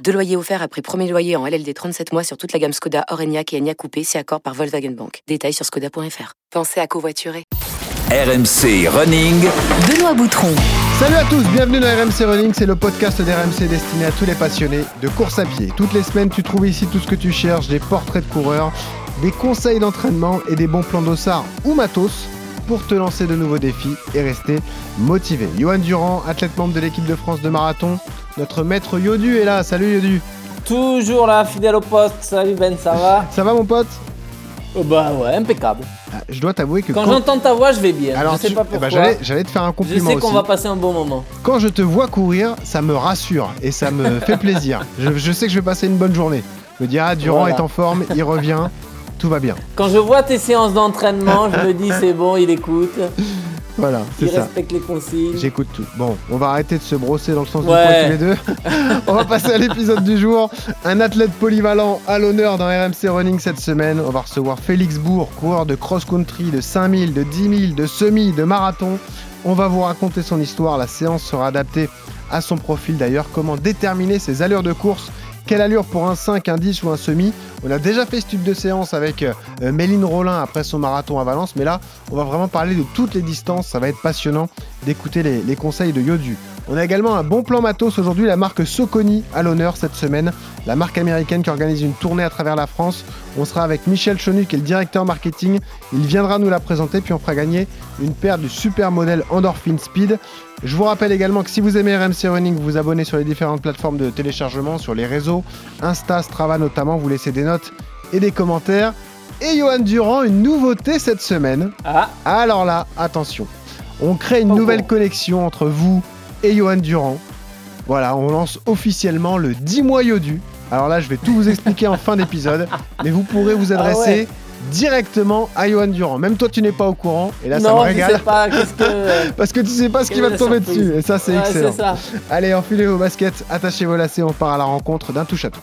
Deux loyers offerts après premier loyer en LLD 37 mois sur toute la gamme Skoda, Orenia et Enya Coupé, si accord par Volkswagen Bank. Détails sur skoda.fr. Pensez à covoiturer. RMC Running. Benoît Boutron. Salut à tous, bienvenue dans RMC Running, c'est le podcast d'RMC destiné à tous les passionnés de course à pied. Toutes les semaines, tu trouves ici tout ce que tu cherches, des portraits de coureurs, des conseils d'entraînement et des bons plans d'ossard ou matos pour te lancer de nouveaux défis et rester motivé. Johan Durand, athlète membre de l'équipe de France de marathon, notre maître Yodu est là. Salut Yodu. Toujours là, fidèle au poste. Salut Ben, ça va? Ça va mon pote? Oh Bah ouais, impeccable. Ah, je dois t'avouer que quand, j'entends ta voix, je vais bien. Alors, je sais pas eh ben, pourquoi. j'allais te faire un compliment. Je sais qu'on va passer un bon moment. Quand je te vois courir, ça me rassure et ça me fait plaisir. Je, sais que je vais passer une bonne journée. Je me dis ah Durand est en forme, il revient, tout va bien. Quand je vois tes séances d'entraînement, je me dis c'est bon, il écoute. Voilà, c'est ça. Respecte les consignes. J'écoute tout. Bon, on va arrêter de se brosser dans le sens du poing tous les deux. on va passer à l'épisode du jour. Un athlète polyvalent à l'honneur dans RMC Running cette semaine. On va recevoir Félix Bourg, coureur de cross-country, de 5000, de 10 000, de semi, de marathon. On va vous raconter son histoire. La séance sera adaptée à son profil d'ailleurs. Comment déterminer ses allures de course quelle allure pour un 5, un 10 ou un semi? On a déjà fait ce type de séance avec euh, Méline Rollin après son marathon à Valence, mais là, on va vraiment parler de toutes les distances. Ça va être passionnant d'écouter les, les, conseils de Yodu. On a également un bon plan matos aujourd'hui, la marque Soconi à l'honneur cette semaine, la marque américaine qui organise une tournée à travers la France. On sera avec Michel Chenu qui est le directeur marketing. Il viendra nous la présenter, puis on fera gagner une paire du super modèle Endorphin Speed. Je vous rappelle également que si vous aimez RMC Running, vous vous abonnez sur les différentes plateformes de téléchargement, sur les réseaux, Insta, Strava notamment, vous laissez des notes et des commentaires. Et Johan Durand, une nouveauté cette semaine. Ah. Alors là, attention. On crée une nouvelle connexion entre vous et Johan Durand. Voilà, on lance officiellement le 10 mois Yodu. Alors là, je vais tout vous expliquer en fin d'épisode, mais vous pourrez vous adresser directement à Johan Durand. Même toi, tu n'es pas au courant. Et là, ça me régale. Sais pas, qu'est-ce que... Parce que tu sais pas ce qui va te tomber dessus. Et ça, c'est excellent. Ça. Allez, enfilez vos baskets, attachez vos lacets, on part à la rencontre d'un touche à tout.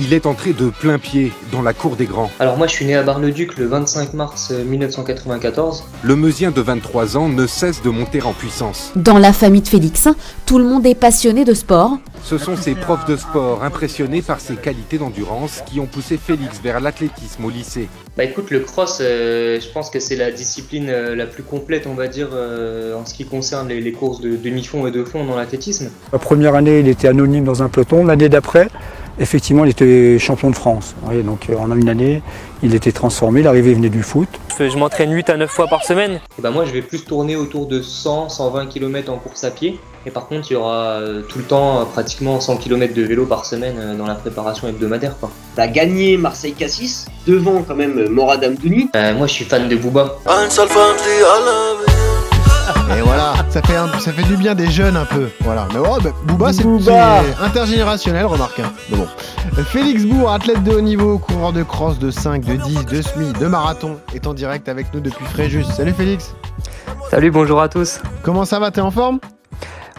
Il est entré de plein pied dans la cour des grands. Alors moi je suis né à Bar-le-Duc le 25 mars 1994. Le Meusien de 23 ans ne cesse de monter en puissance. Dans la famille de Félix, tout le monde est passionné de sport. Ce sont ses profs de sport impressionnés par ses qualités d'endurance qui ont poussé Félix vers l'athlétisme au lycée. Bah écoute, le cross, euh, je pense que c'est la discipline euh, la plus complète, on va dire, euh, en ce qui concerne les, les courses de demi-fond et de fond dans l'athlétisme. La première année, il était anonyme dans un peloton. L'année d'après, effectivement, il était champion de France. Oui, donc en une année, il était transformé. L'arrivée venait du foot. Je m'entraîne 8 à 9 fois par semaine. Et bah moi, je vais plus tourner autour de 100, 120 km en course à pied. Et par contre, il y aura tout le temps pratiquement 100 km de vélo par semaine dans la préparation hebdomadaire. Quoi. T'as gagné Marseille-Cassis, devant quand même Morad Amdouni. Euh, moi, je suis fan de Booba. Et voilà, ça fait, un, ça fait du bien des jeunes un peu. Voilà. Mais oh, bah, Booba, c'est intergénérationnel, remarque. Hein. Mais bon. Félix Bourg, athlète de haut niveau, coureur de cross, de 5, de 10, de semi, de marathon, est en direct avec nous depuis Fréjus. Salut Félix. Salut, bonjour à tous. Comment ça va? T'es en forme?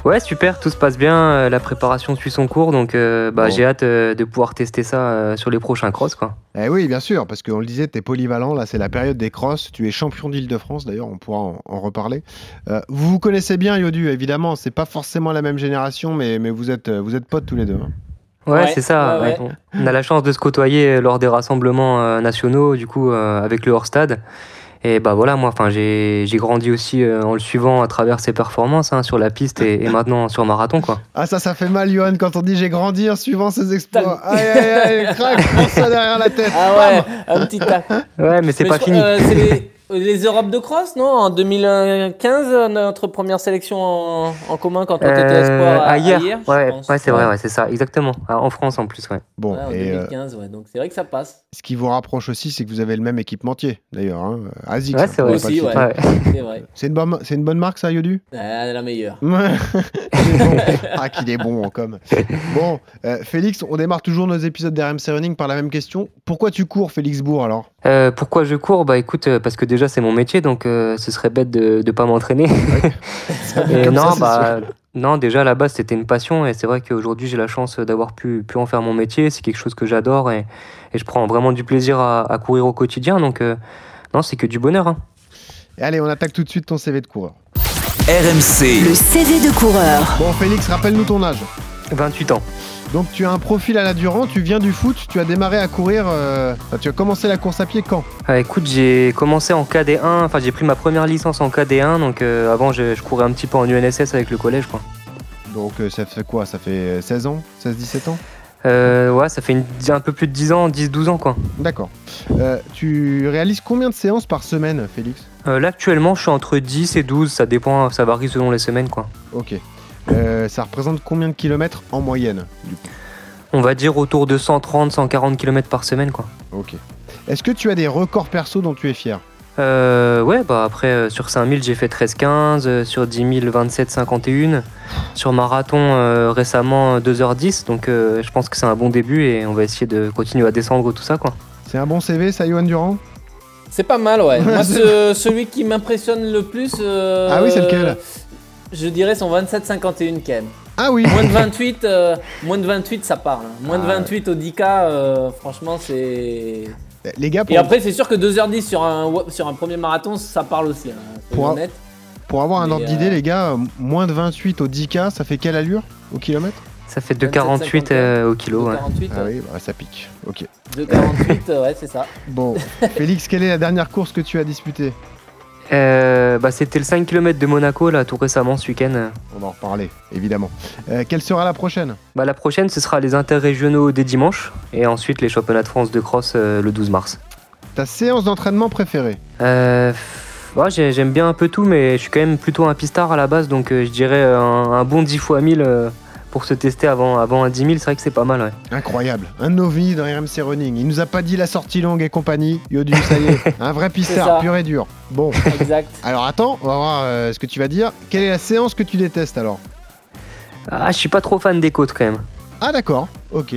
Ouais, super, tout se passe bien, euh, la préparation suit son cours, donc euh, bah, Bon. j'ai hâte euh, de pouvoir tester ça euh, sur les prochains cross. Quoi. Eh oui, bien sûr, parce qu'on le disait, t'es polyvalent, là c'est la période des crosses, tu es champion d'Île-de-France d'ailleurs, on pourra en, en reparler. Euh, vous vous connaissez bien Yodu, évidemment, c'est pas forcément la même génération, mais, mais vous, êtes, vous êtes potes tous les deux. hein. Ouais, Ouais, c'est ça. ouais, ouais. On a la chance de se côtoyer lors des rassemblements euh, nationaux, du coup, euh, avec le hors-stade. Et bah voilà, moi, enfin, j'ai j'ai grandi aussi euh, en le suivant à travers ses performances hein, sur la piste et, et maintenant sur marathon, quoi. Ah ça, ça fait mal Johan quand on dit j'ai grandi en suivant ses exploits. Aïe aïe aïe, crac, prends ça derrière la tête. Ah ouais, un petit tac. Ouais, mais c'est pas je- fini. euh, les, Europes de cross, non En 2015, euh, notre première sélection en, en commun quand toi t'étais Euh, espoir à, hier, je ouais, c'est vrai, ouais, c'est ça, exactement. Ah, En France en plus, ouais. Bon, Ouais, en et euh, 2015, ouais. Donc c'est vrai que ça passe. ce qui vous rapproche aussi, c'est que vous avez le même équipementier d'ailleurs. Hein. ASICS, Ouais, hein, c'est vrai. le Aussi, ouais. Ouais. C'est vrai. C'est une, bonne, c'est une bonne marque ça, Yodu? La meilleure. Ah, qu'il est bon en com. Bon, euh, Félix, on démarre toujours nos épisodes d'RMC Running par la même question. Pourquoi tu cours, Félix Bourg, alors? Euh, pourquoi je cours? Bah écoute, parce que déjà déjà c'est mon métier, donc ce serait bête de ne pas m'entraîner. non, bah, non, déjà à la base c'était une passion et c'est vrai qu'aujourd'hui j'ai la chance d'avoir pu, pu en faire mon métier. C'est quelque chose que j'adore et, et, je prends vraiment du plaisir à, courir au quotidien. Donc non, c'est que du bonheur. Hein. Et allez, on attaque tout de suite ton CV de coureur. RMC. Le CV de coureur. Bon, Félix, rappelle-nous ton âge. 28 ans. Donc tu as un profil à la Durand, tu viens du foot, tu as démarré à courir, euh, tu as commencé la course à pied quand? Ah, Écoute, j'ai commencé en KD1, enfin j'ai pris ma première licence en KD1, donc euh, avant je, courais un petit peu en UNSS avec le collège. Quoi. Donc euh, ça fait quoi? Ça fait 16 ans? 16-17 ans? Ouais, ça fait un peu plus de 10 ans, 10-12 ans quoi. D'accord. tu réalises combien de séances par semaine, Félix? Là actuellement je suis entre 10 et 12, ça dépend, ça varie selon les semaines quoi. Ok. Euh, ça représente combien de kilomètres en moyenne On va dire autour de 130-140 km par semaine. quoi. Ok. Est-ce que tu as des records perso dont tu es fier euh, ouais, bah après euh, sur 5000 j'ai fait 13-15, sur 10 000 27-51, sur marathon récemment 2h10, donc je pense que c'est un bon début et on va essayer de continuer à descendre tout ça quoi. C'est un bon CV ça Yohan Durand C'est pas mal ouais. Moi celui qui m'impressionne le plus... ah oui c'est lequel? Je dirais son 27-51 Ken. Ah oui Moins de 28, euh, moins de 28 ça parle. Hein. Moins de 28 ah au 10K, euh, franchement c'est... Les gars, Et après c'est sûr que 2h10 sur un, sur un premier marathon ça parle aussi. Hein, pour, pour avoir un ordre d'idée euh, les gars, moins de 28 au 10K ça fait quelle allure au kilomètre? Ça fait 2,48 au kilo. Ah oui, bah, ça pique. Ok. 2,48, ouais, c'est ça. Bon, Félix, quelle est la dernière course que tu as disputée? Euh, bah, C'était le 5 km de Monaco, là, tout récemment, ce week-end. On va en reparler, évidemment. Euh, quelle sera la prochaine? Bah, La prochaine, ce sera les interrégionaux des dimanches, et ensuite les championnats de France de cross euh, le 12 mars. Ta séance d'entraînement préférée? Bah, J'aime bien un peu tout, mais je suis quand même plutôt un pistard à la base, donc je dirais un, un, bon 10 x 1000 pour se tester avant, avant un 10 000, c'est vrai que c'est pas mal. Ouais. Incroyable. Un novi dans RMC Running. Il nous a pas dit la sortie longue et compagnie. Yodu, ça y est. un vrai pistard, pur et dur. Bon. Exact. Alors attends, on va voir euh, ce que tu vas dire. Quelle est la séance que tu détestes alors? Ah, je suis pas trop fan des côtes quand même. Ah d'accord, ok.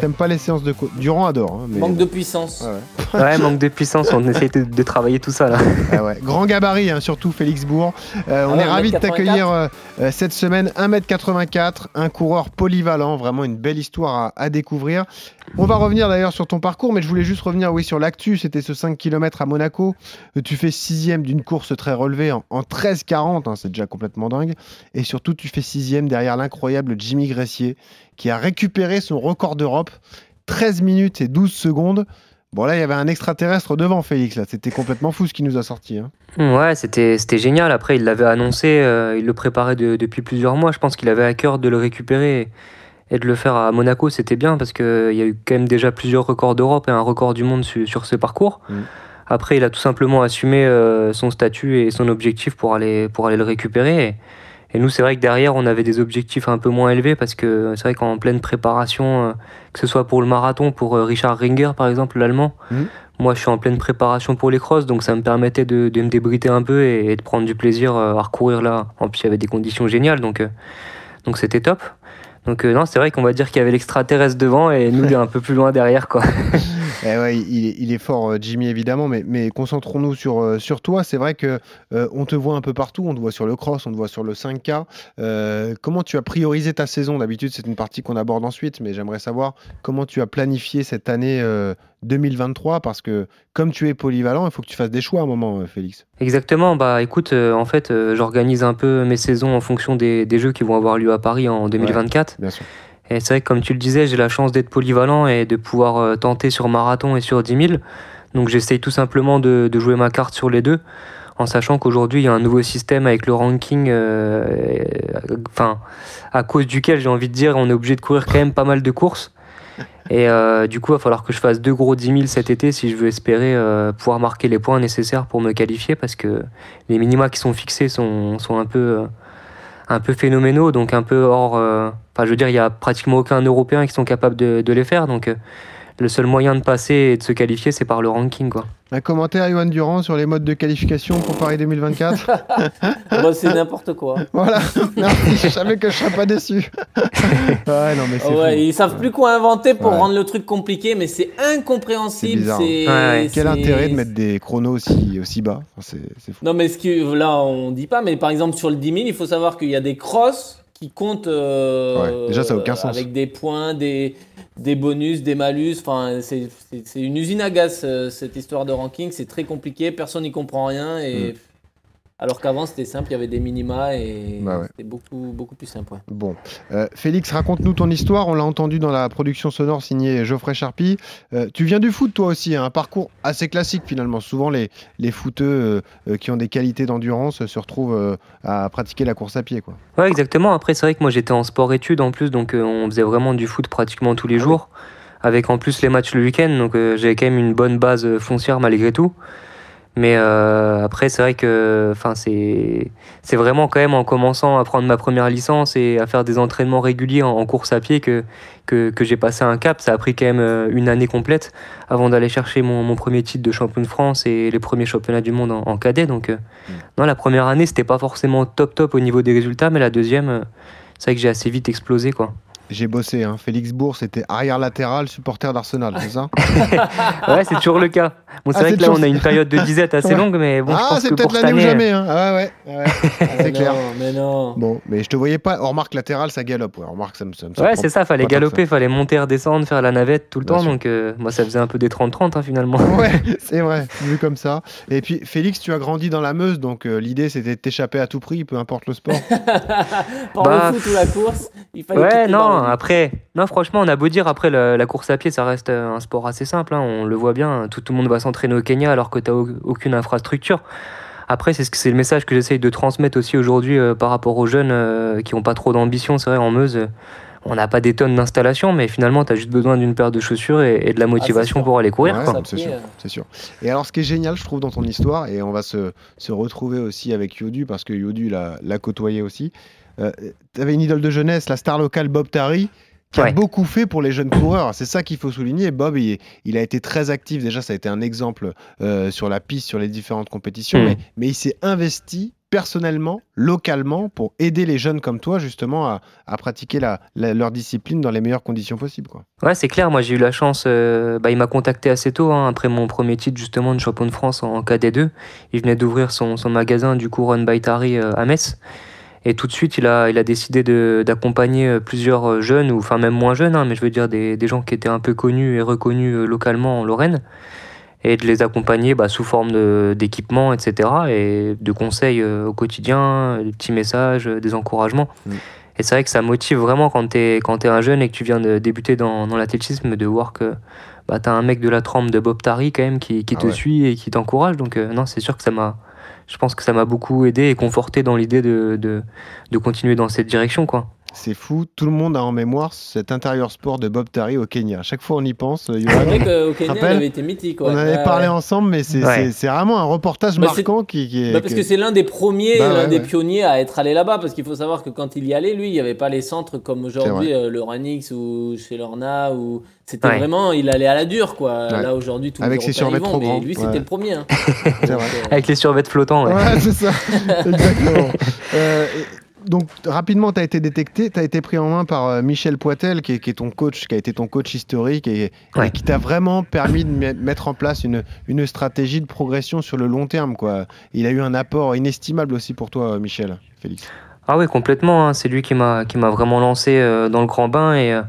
T'aimes pas les séances de côte. Durand adore. Hein, manque de puissance. ouais. manque de puissance. On essaie de, travailler tout ça là. Ah Grand gabarit, hein, surtout Félix Bourg. Euh, on ah est ravi de t'accueillir euh, euh, cette semaine. 1m84, un coureur polyvalent. Vraiment une belle histoire à, découvrir. On va revenir d'ailleurs sur ton parcours, mais je voulais juste revenir oui, sur l'actu. C'était ce 5 km à Monaco. Tu fais sixième d'une course très relevée en, 13-40. Hein, c'est déjà complètement dingue. Et surtout, tu fais sixième derrière l'incroyable Jimmy Gressier qui a récupéré son record d'Europe, 13 minutes et 12 secondes. Bon là, il y avait un extraterrestre devant Félix, là. C'était complètement fou ce qui nous a sorti. Hein. Ouais, c'était, c'était génial. Après, il l'avait annoncé, euh, il le préparait depuis plusieurs mois. Je pense qu'il avait à cœur de le récupérer et de le faire à Monaco. C'était bien parce qu'il y a eu quand même déjà plusieurs records d'Europe et un record du monde sur ce parcours. Mm. Après, il a tout simplement assumé euh, son statut et son objectif pour aller, pour aller le récupérer. Et nous, c'est vrai que derrière, on avait des objectifs un peu moins élevés parce que c'est vrai qu'en pleine préparation, euh, que ce soit pour le marathon, pour euh, Richard Ringer par exemple, l'allemand, mhm. moi je suis en pleine préparation pour les crosses, donc ça me permettait de, me débriter un peu et, de prendre du plaisir à recourir là. En plus, il y avait des conditions géniales, donc donc c'était top. Donc non, c'est vrai qu'on va dire qu'il y avait l'extraterrestre devant et nous un peu plus loin derrière quoi. Eh il, est fort, euh, Jimmy, évidemment, mais, concentrons-nous sur, euh, sur toi. C'est vrai que euh, on te voit un peu partout. On te voit sur le cross, on te voit sur le 5K. comment tu as priorisé ta saison? D'habitude, c'est une partie qu'on aborde ensuite, mais j'aimerais savoir comment tu as planifié cette année 2023 parce que comme tu es polyvalent, il faut que tu fasses des choix à un moment, Félix. Exactement. Bah écoute, en fait, j'organise un peu mes saisons en fonction des, des, jeux qui vont avoir lieu à Paris en 2024. bien sûr. Et c'est vrai que comme tu le disais, j'ai la chance d'être polyvalent et de pouvoir euh, tenter sur marathon et sur 10 000. Donc j'essaye tout simplement de, jouer ma carte sur les deux, en sachant qu'aujourd'hui il y a un nouveau système avec le ranking, euh, enfin à cause duquel j'ai envie de dire on est obligé de courir quand même pas mal de courses. Et euh, du coup, il va falloir que je fasse deux gros 10 000 cet été si je veux espérer pouvoir marquer les points nécessaires pour me qualifier parce que les minima qui sont fixés sont, sont un peu un peu phénoménaux, donc un peu hors. Euh, enfin, je veux dire, il y a pratiquement aucun Européen qui sont capables de, les faire. Donc, euh, le seul moyen de passer et de se qualifier, c'est par le ranking. Quoi. Un commentaire, Johan Durand, sur les modes de qualification pour Paris 2024 bah, C'est n'importe quoi. Voilà, je savais que je serais pas déçu. ouais, non, mais c'est ouais, ils savent plus quoi inventer pour rendre le truc compliqué, mais c'est incompréhensible. C'est hein. Quel intérêt de mettre des chronos aussi, aussi bas? C'est, fou. Non, mais ce que, là, on dit pas, mais par exemple, sur le 10 000, il faut savoir qu'il y a des crosses qui comptent euh, déjà, ça aucun sens. avec des points, des des bonus, des malus. Enfin, c'est une usine à gaz, euh, cette histoire de ranking. C'est très compliqué, personne n'y comprend rien. Et. Mm. Alors qu'avant, c'était simple, il y avait des minima et bah c'était beaucoup, beaucoup plus simple. Bon. Euh, Félix, raconte-nous ton histoire. On l'a entendu dans la production sonore signée Geoffrey Charpie. Euh, tu viens du foot, toi aussi, hein. un parcours assez classique finalement. Souvent, les, les footeux qui ont des qualités d'endurance se retrouvent à pratiquer la course à pied. Quoi. Ouais, exactement. Après, c'est vrai que moi, j'étais en sport-études en plus, donc on faisait vraiment du foot pratiquement tous les ah jours, avec en plus les matchs le week-end. Donc j'avais quand même une bonne base foncière malgré tout. Mais euh, après, c'est vrai que c'est vraiment quand même en commençant à prendre ma première licence et à faire des entraînements réguliers en, course à pied que, que, que j'ai passé un cap. Ça a pris quand même euh, une année complète avant d'aller chercher mon, mon, premier titre de champion de France et les premiers championnats du monde en, cadet. Donc, euh, mm. non, la première année, c'était pas forcément top top au niveau des résultats, mais la deuxième, c'est vrai que j'ai assez vite explosé. quoi. J'ai bossé. Hein. Félix Bourg, c'était arrière latéral, supporter d'Arsenal, c'est ça Ouais, c'est toujours le cas. Bon, c'est ah, vrai que là, on a une période de disette assez longue, mais bon, ah, je pense c'est peut-être l'année ou jamais. Hein. Ah ouais, ouais. c'est clair. mais non. Bon, mais je te voyais pas. On remarque latéral, ça galope. Ouais, remarque, ça me, ça Ouais, c'est ça. Fallait galoper, fallait monter, redescendre, faire la navette tout le temps. Donc, euh, moi, ça faisait un peu des 30-30 hein, finalement. Ouais, c'est vrai. Vu comme ça. Et puis, Félix, tu as grandi dans la Meuse, donc euh, l'idée, c'était de t'échapper à tout prix, peu importe le sport. Pour bah, le foot ou la course, il fallait. Ouais, non. Après, non, franchement, on a beau dire, après, la, course à pied, ça reste un sport assez simple. Hein, on le voit bien. Tout, tout le monde va s'entraîner au Kenya alors que tu n'as aucune infrastructure. Après, c'est ce le message que j'essaye de transmettre aussi aujourd'hui euh, par rapport aux jeunes euh, qui n'ont pas trop d'ambition. C'est vrai, en Meuse, euh, on n'a pas des tonnes d'installation, mais finalement, tu as juste besoin d'une paire de chaussures et, de la ah, motivation pour aller courir. c'est sûr, sûr, Et alors, ce qui est génial, je trouve, dans ton histoire, et on va se, se retrouver aussi avec Yodu, parce que Yodu l'a côtoyé aussi, tu avais une idole de jeunesse, la star locale Bob Tari qui a beaucoup fait pour les jeunes coureurs. C'est ça qu'il faut souligner. Bob, il, a été très actif. Déjà, ça a été un exemple euh, sur la piste, sur les différentes compétitions, mm. mais, il s'est investi personnellement, localement, pour aider les jeunes comme toi, justement, à, pratiquer leur discipline dans les meilleures conditions possibles. Quoi. Ouais, c'est clair. Moi, j'ai eu la chance. Euh, bah, il m'a contacté assez tôt, hein, après mon premier titre, justement, de champion de France en, KD2. Il venait d'ouvrir son, magasin, du coup, Run by Tari euh, à Metz. Et tout de suite, il a, il a décidé d'accompagner euh, plusieurs euh, jeunes, ou enfin même moins jeunes, hein, mais je veux dire des, des, gens qui étaient un peu connus et reconnus euh, localement en Lorraine, et de les accompagner bah, sous forme d'équipement, etc., et de conseils au quotidien, des petits messages, des encouragements. Mm. Et c'est vrai que ça motive vraiment quand tu es, es, un jeune et que tu viens de débuter dans, dans l'athlétisme, de voir que bah, tu as un mec de la trempe de Bob Tari quand même qui, qui ah te suit et qui t'encourage. Donc non, c'est sûr que ça m'a je pense que ça m'a beaucoup aidé et conforté dans l'idée de, de, de, continuer dans cette direction. quoi. C'est fou, tout le monde a en mémoire cet intérieur sport de Bob Tari au Kenya. À chaque fois, on y pense. C'est vrai qu'au Kenya, il avait été mythique. On en avait parlé ensemble, mais c'est vraiment un reportage bah, marquant qui, est. Bah, parce que c'est l'un des premiers, bah, l'un des pionniers à être allé là-bas. Parce qu'il faut savoir que quand il y allait, lui, il n'y avait pas les centres comme aujourd'hui, euh, le Ranix ou chez Lorna. Ou... C'était vraiment, il allait à la dure, quoi. Là, aujourd'hui, tout Avec ses survêtements trop grands. Lui, c'était le premier. Hein. Avec les survêtements flottants. Ouais, c'est ça. Exactement. Donc rapidement, tu as été détecté, tu as été pris en main par euh, Michel Poitel, qui est, ton coach, qui a été ton coach historique et, qui t'a vraiment permis de mettre en place une, une, stratégie de progression sur le long terme. Quoi. Il a eu un apport inestimable aussi pour toi, Michel, Félix. Ah oui, complètement. Hein. C'est lui qui m'a vraiment lancé euh, dans le grand bain et euh,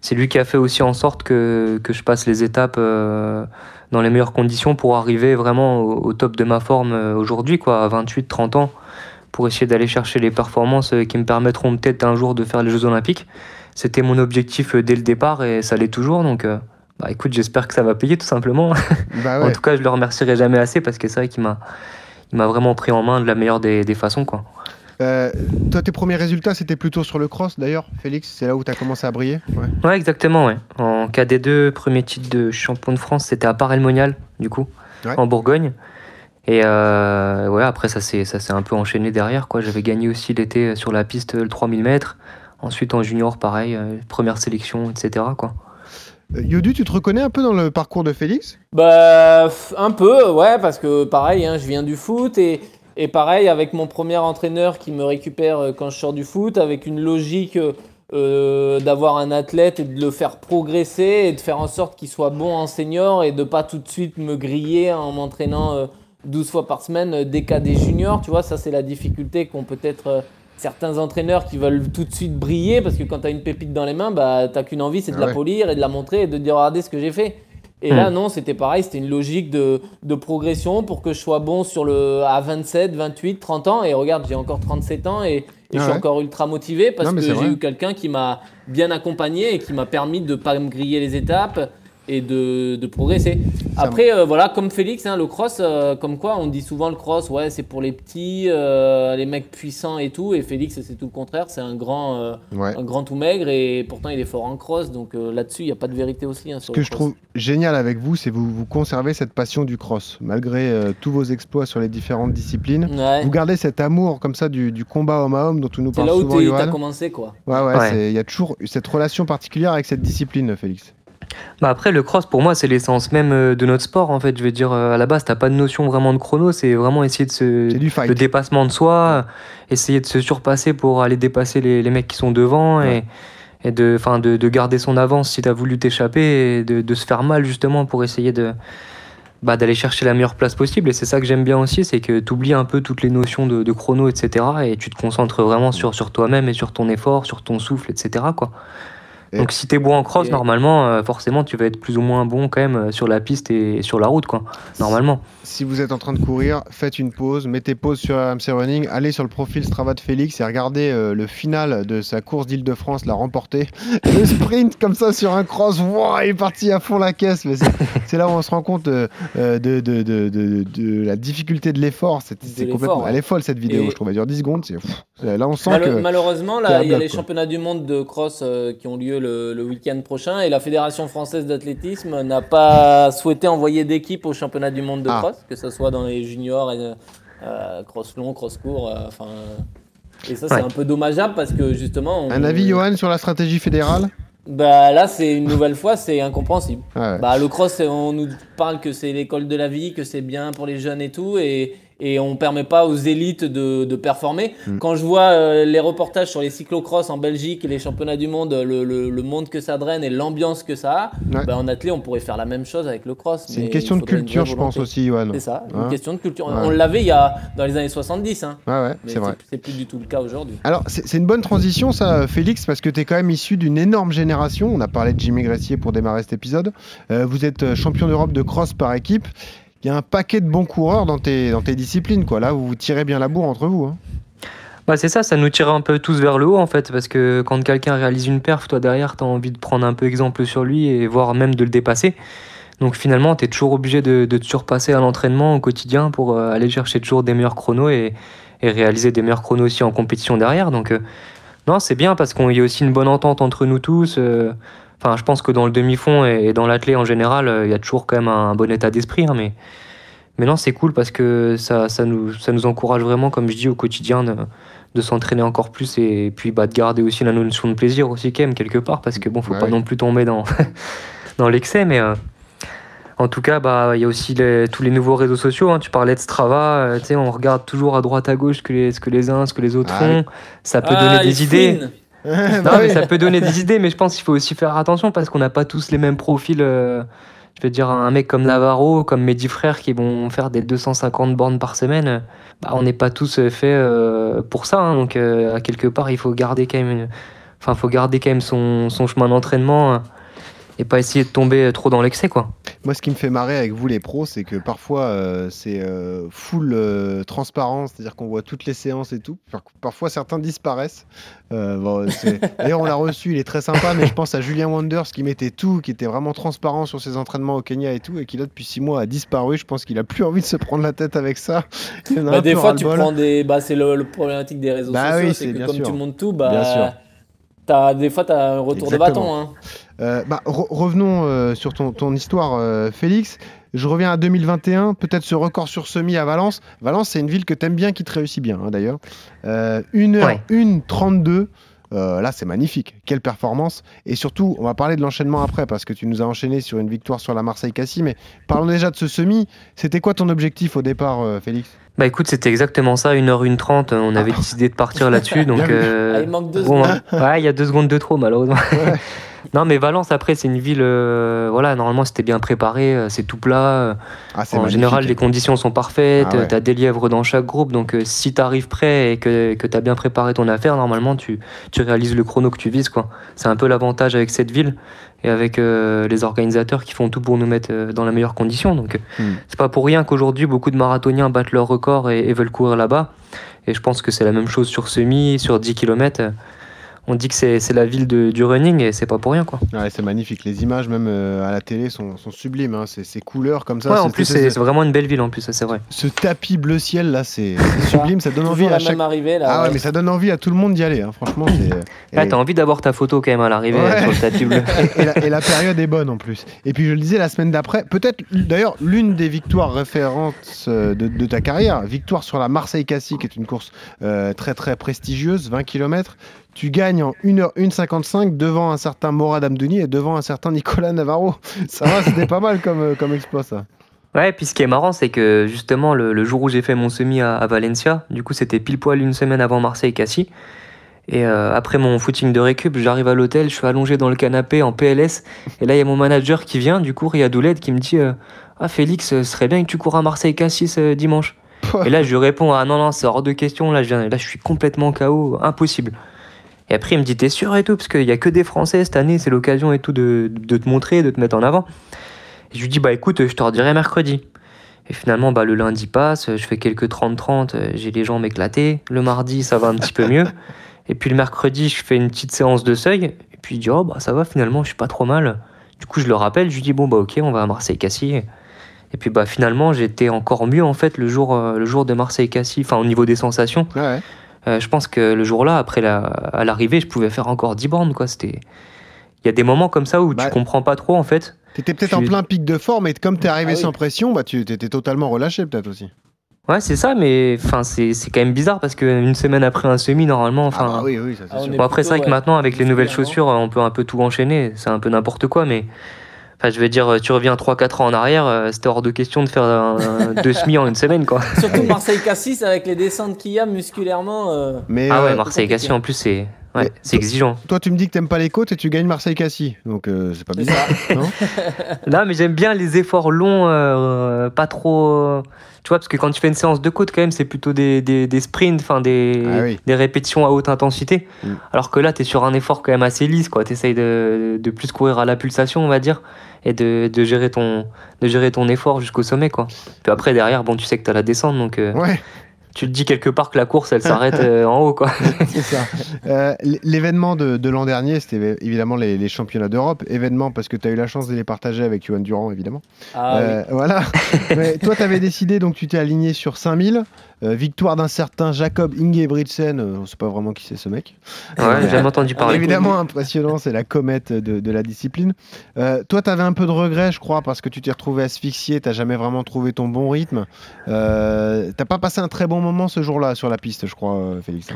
c'est lui qui a fait aussi en sorte que, que je passe les étapes dans les meilleures conditions pour arriver vraiment au, au top de ma forme aujourd'hui, quoi, à 28-30 ans pour essayer d'aller chercher les performances euh, qui me permettront peut-être un jour de faire les Jeux Olympiques. C'était mon objectif euh, dès le départ et ça l'est toujours. Donc, euh, bah, écoute, j'espère que ça va payer tout simplement. Bah en tout cas, je le remercierai jamais assez parce que c'est vrai qu'il m'a, il m'a vraiment pris en main de la meilleure des, des façons. Quoi. toi, tes premiers résultats, c'était plutôt sur le cross d'ailleurs, Félix? C'est là où tu as commencé à briller? Ouais. exactement. Ouais. En KD2, premier titre de champion de France, c'était à Parelmonial, du coup, en Bourgogne. Et euh, ouais, après, ça s'est un peu enchaîné derrière. quoi. J'avais gagné aussi l'été sur la piste le 3000 mètres. Ensuite, en junior, pareil, euh, première sélection, etc. Quoi. Euh, Yodu, tu te reconnais un peu dans le parcours de Félix? Bah, un peu, ouais, parce que pareil, hein, je viens du foot et, et pareil, avec mon premier entraîneur qui me récupère euh, quand je sors du foot, avec une logique euh, euh, d'avoir un athlète et de le faire progresser et de faire en sorte qu'il soit bon en senior et de pas tout de suite me griller en m'entraînant euh, 12 fois par semaine euh, dès qu'à des juniors, tu vois, ça c'est la difficulté qu'ont peut-être euh, certains entraîneurs qui veulent tout de suite briller parce que quand tu as une pépite dans les mains, bah, t'as qu'une envie, c'est de la polir et de la montrer et de dire regardez ce que j'ai fait. Et Hmm. là, non, c'était pareil, c'était une logique de, de progression pour que je sois bon sur le, à 27, 28, 30 ans. Et regarde, j'ai encore 37 ans et, et je suis ouais. encore ultra motivé parce Non, que j'ai eu quelqu'un qui m'a bien accompagné et qui m'a permis de ne pas me griller les étapes et de, de progresser. Après, euh, voilà, comme Félix, hein, le cross, euh, comme quoi on dit souvent le cross, ouais, c'est pour les petits, euh, les mecs puissants et tout. Et Félix, c'est tout le contraire, c'est un grand, euh, Ouais. un grand tout maigre et pourtant il est fort en cross. Donc euh, là-dessus, il n'y a pas de vérité aussi. hein, Ce que je cross. trouve génial avec vous, c'est que vous, vous conservez cette passion du cross. Malgré euh, tous vos exploits sur les différentes disciplines, Ouais. vous gardez cet amour comme ça du, du combat homme à homme dont tu nous C'est parles là où souvent, Johan. t'as commencé, quoi. Ouais, ouais, Ouais. c'est- il y a toujours cette relation particulière avec cette discipline, Félix. Bah après, le cross, pour moi, c'est l'essence même euh, de notre sport, en fait. Je veux dire, euh, à la base, t'as pas de notion vraiment de chrono, c'est vraiment essayer de se. C'est du fight. Le dépassement de soi, euh, essayer de se surpasser pour aller dépasser les, les mecs qui sont devant Ouais. et, et de, enfin, de, de garder son avance si t'as voulu t'échapper et de, de se faire mal, justement, pour essayer de. Bah, d'aller chercher la meilleure place possible et c'est ça que j'aime bien aussi c'est que tu oublies un peu toutes les notions de, de chrono etc et tu te concentres vraiment sur, sur toi-même et sur ton effort sur ton souffle etc quoi Et- donc si t'es bon en cross, Et- normalement, euh, forcément, tu vas être plus ou moins bon quand même euh, sur la piste et sur la route, quoi. Normalement. Si vous êtes en train de courir, faites une pause, mettez pause sur RMC Running, allez sur le profil Strava de Félix et regardez euh, le final de sa course d'Île-de-France, la remporté. Le sprint comme ça sur un cross, wow, il est parti à fond la caisse. Mais c'est là où on se rend compte euh, de, de, de, de- de la difficulté de l'effort. C'est c'est l'effort, complètement, ouais. elle est folle cette vidéo, Et- je trouve. Elle dure 10 secondes. Là, on sent Mal- que. Malheureusement, là, il y a bloc, les quoi. championnats du monde de cross euh, qui ont lieu le, le week-end prochain et la Fédération française d'athlétisme n'a pas souhaité envoyer d'équipe au championnat du monde de Ah. cross, que ce soit dans les juniors, et, euh, cross long, cross court. euh, et ça, c'est Ouais. un peu dommageable parce que justement. on- Un avis, Johan, sur la stratégie fédérale? Bah là, c'est une nouvelle fois, c'est incompréhensible. Ouais. Bah, le cross, on nous parle que c'est l'école de la vie, que c'est bien pour les jeunes et tout, et, et on permet pas aux élites de, de performer. Mm. Quand je vois euh, les reportages sur les cyclocross en Belgique et les championnats du monde, le, le- le monde que ça draine et l'ambiance que ça a, Ouais. bah, en athlète, on pourrait faire la même chose avec le cross. C'est une question de culture, je pense aussi, Johan. C'est ça, une question de culture. Ouais. On l'avait il y a dans les années 70, hein, Ouais, ouais, mais c'est vrai. c'est plus du tout le cas aujourd'hui. Alors, c'est c'est une bonne transition, ça, Félix, parce que tu es quand même issu d'une énorme génération. On a parlé de Jimmy Gressier pour démarrer cet épisode. Euh, vous êtes euh, champion d'Europe de cross par équipe. Il y a un paquet de bons coureurs dans tes, dans tes disciplines. Quoi. Là, vous tirez bien la bourre entre vous. hein. Bah, c'est ça, ça nous tire un peu tous vers le haut, en fait, parce que quand quelqu'un réalise une perf, toi derrière, t'as envie de prendre un peu exemple sur lui et voire même de le dépasser. Donc finalement, t'es toujours obligé de, te surpasser à l'entraînement au quotidien pour euh, aller chercher toujours des meilleurs chronos et, et réaliser des meilleurs chronos aussi en compétition derrière. Donc euh, non, c'est bien parce qu'il y a aussi une bonne entente entre nous tous. euh, Enfin, je pense que dans le demi-fond et, dans l'athlé en général, euh, il y a toujours quand même un, bon état d'esprit. hein, mais, mais non, c'est cool parce que ça, ça, nous, ça nous encourage vraiment, comme je dis, au quotidien de, de s'entraîner encore plus et puis bah, de garder aussi la notion de plaisir aussi quand même quelque part parce que bon, faut Bah pas non plus tomber dans, dans l'excès. Mais euh, en tout cas, bah, il y a aussi les- tous les nouveaux réseaux sociaux. hein. Tu parlais de Strava, euh, tu sais, on regarde toujours à droite à gauche ce que les, ce que les uns, ce que les autres Ah font. Ça peut Ah, donner il des idées. Bah Non, mais oui. ça peut donner des idées, mais je pense qu'il faut aussi faire attention parce qu'on n'a pas tous les mêmes profils. euh, je veux dire, un mec comme Navarro, comme mes dix frères qui vont faire des 250 bornes par semaine, euh, bah, on n'est pas tous faits euh, pour ça. hein. donc, euh, à quelque part, il faut garder quand même, enfin, faut garder quand même son, son chemin d'entraînement euh, et pas essayer de tomber trop dans l'excès, quoi. Moi, ce qui me fait marrer avec vous, les pros, c'est que parfois, euh, c'est euh, full euh, transparence, c'est-à-dire qu'on voit toutes les séances et tout. Par- Parfois, certains disparaissent. Euh, bon, D'ailleurs, on l'a reçu, il est très sympa, mais je pense à Julien Wonders qui mettait tout, qui était vraiment transparent sur ses entraînements au Kenya et tout, et qui là, depuis six mois, a disparu. Je pense qu'il a plus envie de se prendre la tête avec ça. Il en a Bah, des fois, tu prends des. Bah, c'est le, le problématique des réseaux Bah sociaux, oui, c'est que comme sûr. tu montes tout, Bien sûr. bah. As, des fois, tu as un retour Exactement. de bâton. Hein. Euh, bah, re- revenons euh, sur ton, ton histoire, euh, Félix. Je reviens à 2021, peut-être ce record sur semi à Valence. Valence, c'est une ville que t'aimes bien, qui te réussit bien, hein, d'ailleurs. Euh, 1 h Ouais. 1 32. Euh, là, c'est magnifique. Quelle performance. Et surtout, on va parler de l'enchaînement après, parce que tu nous as enchaîné sur une victoire sur la Marseille-Cassis. Mais parlons déjà de ce semi. C'était quoi ton objectif au départ, euh, Félix? Bah écoute, c'était exactement ça, 1h, 1h30. On avait décidé de partir là-dessus. Donc, euh, Ah, il manque deux bon, secondes. ouais, il y a deux secondes de trop, malheureusement. non, mais Valence, après, c'est une ville. euh, voilà, normalement, c'était bien préparé. euh, C'est tout plat. Ah, en magnifique. général, les conditions sont parfaites. Ah ouais. Tu as des lièvres dans chaque groupe. Donc, euh, si tu arrives prêt et que, que tu as bien préparé ton affaire, normalement, tu, tu réalises le chrono que tu vises. quoi. C'est un peu l'avantage avec cette ville et avec euh, les organisateurs qui font tout pour nous mettre dans la meilleure condition. Donc, Hmm. c'est pas pour rien qu'aujourd'hui, beaucoup de marathoniens battent leur record et, et veulent courir là-bas. Et je pense que c'est la même chose sur semi, sur 10 km. On dit que c'est c'est la ville de- du running et c'est pas pour rien. quoi. Ouais, c'est magnifique. Les images, même euh, à la télé, sont, sont sublimes. hein. Ces, couleurs comme ça. Ouais, en c'est- plus, c'est- vraiment une belle ville en plus, c'est vrai. Ce tapis bleu ciel là, c'est sublime. Ça donne envie Toujours à la chaque. même arrivée là. Ah ouais, ouais. mais ça donne envie à tout le monde d'y aller. hein. Franchement. Là, t'as envie d'avoir ta photo quand même à l'arrivée Ouais. sur le tapis bleu. et, la, et la période est bonne en plus. Et puis je le disais la semaine d'après, peut-être d'ailleurs l'une des victoires référentes euh, de, de ta carrière, victoire sur la Marseille-Cassis, qui est une course euh, très très prestigieuse, 20 km. Tu gagnes en 1h1,55 devant un certain Morad Amdouni et devant un certain Nicolas Navarro. Ça va, c'était pas mal comme, euh, comme exploit ça. Ouais, puis ce qui est marrant, c'est que justement, le, le jour où j'ai fait mon semi à, à Valencia, du coup, c'était pile poil une semaine avant Marseille-Cassis. Et euh, après mon footing de récup, j'arrive à l'hôtel, je suis allongé dans le canapé en PLS. Et là, il y a mon manager qui vient, du coup, Riyad Ouled, qui me dit euh, Ah, Félix, ce serait bien que tu cours à Marseille-Cassis euh, dimanche. Et là, je lui réponds Ah non, non, c'est hors de question. Là, je, viens, là, je suis complètement KO, impossible. Et après, il me dit T'es sûr et tout Parce qu'il y a que des Français cette année, c'est l'occasion et tout de, de te montrer, de te mettre en avant. Je lui dis Bah écoute, je te redirai mercredi. Et finalement, bah, le lundi passe, je fais quelques 30-30, euh, j'ai les jambes éclatées. Le mardi, ça va un petit peu mieux. Et puis le mercredi, je fais une petite séance de seuil. Et puis il dit Oh bah ça va, finalement, je suis pas trop mal. Du coup, je le rappelle, je lui dis Bon bah ok, on va à Marseille-Cassis. Et puis bah finalement, j'étais encore mieux en fait le jour, euh, le jour de Marseille-Cassis, enfin au niveau des sensations. Ouais. Euh, je pense que le jour-là, après la, à l'arrivée, je pouvais faire encore 10 bornes. Quoi. C'était... Il y a des moments comme ça où Bah, tu comprends pas trop en fait. T'étais peut-être Je en plein pic de forme et comme t'es arrivé Ah oui. sans pression, bah, tu t'étais totalement relâché peut-être aussi. Ouais, c'est ça, mais enfin, c'est, c'est quand même bizarre parce qu'une semaine après un semi, normalement, Ah enfin. bah oui, oui, ça c'est Ah, sûr. Bon, après, c'est vrai que maintenant, avec les nouvelles chaussures, on peut un peu tout enchaîner. C'est un peu n'importe quoi, mais. Enfin, je veux dire, tu reviens 3-4 ans en arrière, euh, c'était hors de question de faire un, un- deux semis en une semaine, quoi. Surtout Marseille-Cassis avec les descentes qu'il y a musculairement. euh, Mais Ah ouais, euh, Marseille-Cassis, en plus, c'est. Ouais, c'est exigeant. toi, tu me dis que t'aimes pas les côtes et tu gagnes Marseille-Cassis. Donc euh, c'est pas bizarre. ça. non? Là, mais j'aime bien les efforts longs, euh, pas trop. Tu vois, parce que quand tu fais une séance de côte, quand même, c'est plutôt des, des, des sprints, enfin des, Ah oui. des répétitions à haute intensité. Mm. Alors que là, tu es sur un effort quand même assez lisse, quoi. Tu essayes de, de plus courir à la pulsation, on va dire, et de, de, gérer, ton, de gérer ton effort jusqu'au sommet, quoi. Puis après, derrière, bon, tu sais que tu as la descente, donc euh, Ouais, tu te dis quelque part que la course, elle s'arrête euh, en haut, quoi. c'est ça. Euh, L'événement de, de l'an dernier, c'était évidemment les, les championnats d'Europe. Événement parce que tu as eu la chance de les partager avec Johan Durand, évidemment. Ah Euh, Voilà. Mais toi, tu avais décidé, donc tu t'es aligné sur 5000. Euh, victoire d'un certain Jacob Ingebrigtsen. Euh, on sait pas vraiment qui c'est ce mec. Ouais, j'ai jamais entendu parler. Évidemment impressionnant, c'est la comète de, de la discipline. Euh, toi, tu avais un peu de regret, je crois, parce que tu t'es retrouvé asphyxié, tu jamais vraiment trouvé ton bon rythme. Euh, T'as pas passé un très bon moment ce jour-là sur la piste, je crois, euh, Félix.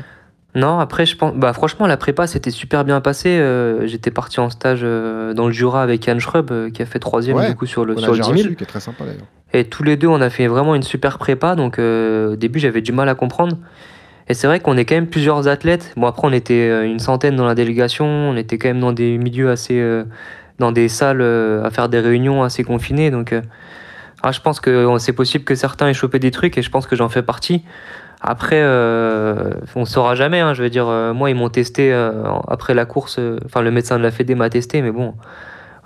Non, après, je pense. Bah, franchement, la prépa, c'était super bien passé. Euh, J'étais parti en stage euh, dans le Jura avec Yann Schrub, euh, qui a fait troisième Ouais, du coup sur le, sur le déjà 10 000. reçu, qui est très sympa d'ailleurs. Et tous les deux, on a fait vraiment une super prépa. Donc, au début, j'avais du mal à comprendre. Et c'est vrai qu'on est quand même plusieurs athlètes. Bon, après, on était une centaine dans la délégation. On était quand même dans des milieux assez. dans des salles à faire des réunions assez confinées. Donc, ah, je pense que euh, c'est possible que certains aient chopé des trucs et je pense que j'en fais partie. Après, euh, on saura jamais. hein. je veux dire, euh, moi, ils m'ont testé euh, après la course. euh, Enfin, le médecin de la Fédé m'a testé, mais bon.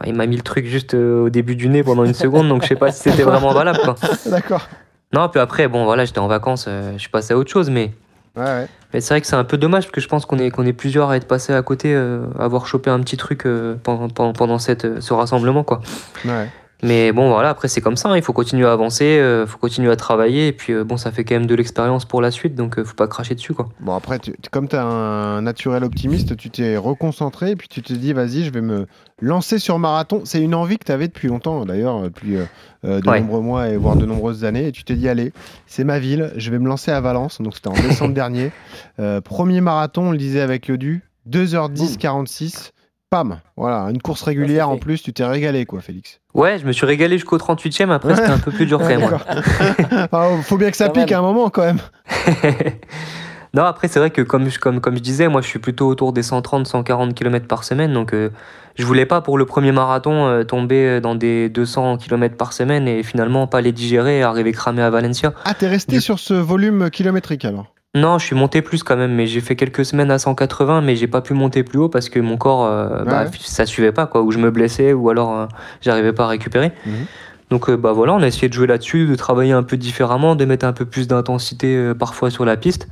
Il m'a mis le truc juste au début du nez pendant une seconde, donc je sais pas si c'était vraiment valable. D'accord. Non, puis après, bon, voilà, j'étais en vacances, je suis passé à autre chose, mais, Ouais, ouais. mais c'est vrai que c'est un peu dommage parce que je pense qu'on est, qu'on est plusieurs à être passés à côté, à avoir chopé un petit truc pendant, pendant, pendant cette, ce rassemblement, quoi. ouais. Mais bon, voilà, après, c'est comme ça, hein, il faut continuer à avancer, il faut continuer à travailler, et puis euh, bon, ça fait quand même de l'expérience pour la suite, donc euh, faut pas cracher dessus, quoi. Bon, après, tu- comme tu as un naturel optimiste, tu t'es reconcentré et puis tu te dis, vas-y, je vais me lancer sur marathon. C'est une envie que tu avais depuis longtemps, d'ailleurs, depuis euh, euh, de Ouais. nombreux mois et voire de nombreuses années. Et tu t'es dit, allez, c'est ma ville, je vais me lancer à Valence. Donc, c'était en décembre dernier. Euh, premier marathon, on le disait avec le Du, 2h10 46. Pam, voilà, une course régulière en plus, tu t'es régalé quoi, Félix. Ouais, je me suis régalé jusqu'au 38e, après c'était un peu plus dur quand même. enfin, faut bien que ça pique à un moment quand même. non, après c'est vrai que comme, comme, comme je disais, moi je suis plutôt autour des 130-140 km par semaine, donc euh, je voulais pas pour le premier marathon euh, tomber dans des 200 km par semaine et finalement pas les digérer et arriver cramé à Valencia. Ah, t'es resté sur ce volume kilométrique alors? Non, je suis monté plus quand même, mais j'ai fait quelques semaines à 180, mais j'ai pas pu monter plus haut parce que mon corps, euh, bah, ça suivait pas, quoi, ou je me blessais, ou alors euh, j'arrivais pas à récupérer. Mhm. Donc euh, bah voilà, on a essayé de jouer là-dessus, de travailler un peu différemment, de mettre un peu plus d'intensité parfois sur la piste.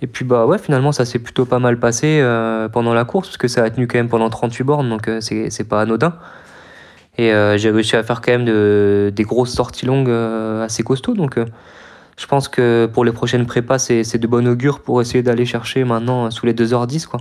Et puis bah ouais, finalement ça s'est plutôt pas mal passé pendant la course, parce que ça a tenu quand même pendant 38 bornes, donc c'est pas anodin. Et j'ai réussi à faire quand même de, des grosses sorties longues assez costauds, donc je pense que pour les prochaines prépas, c'est de bon augure pour essayer d'aller chercher maintenant sous les 2h10. Quoi.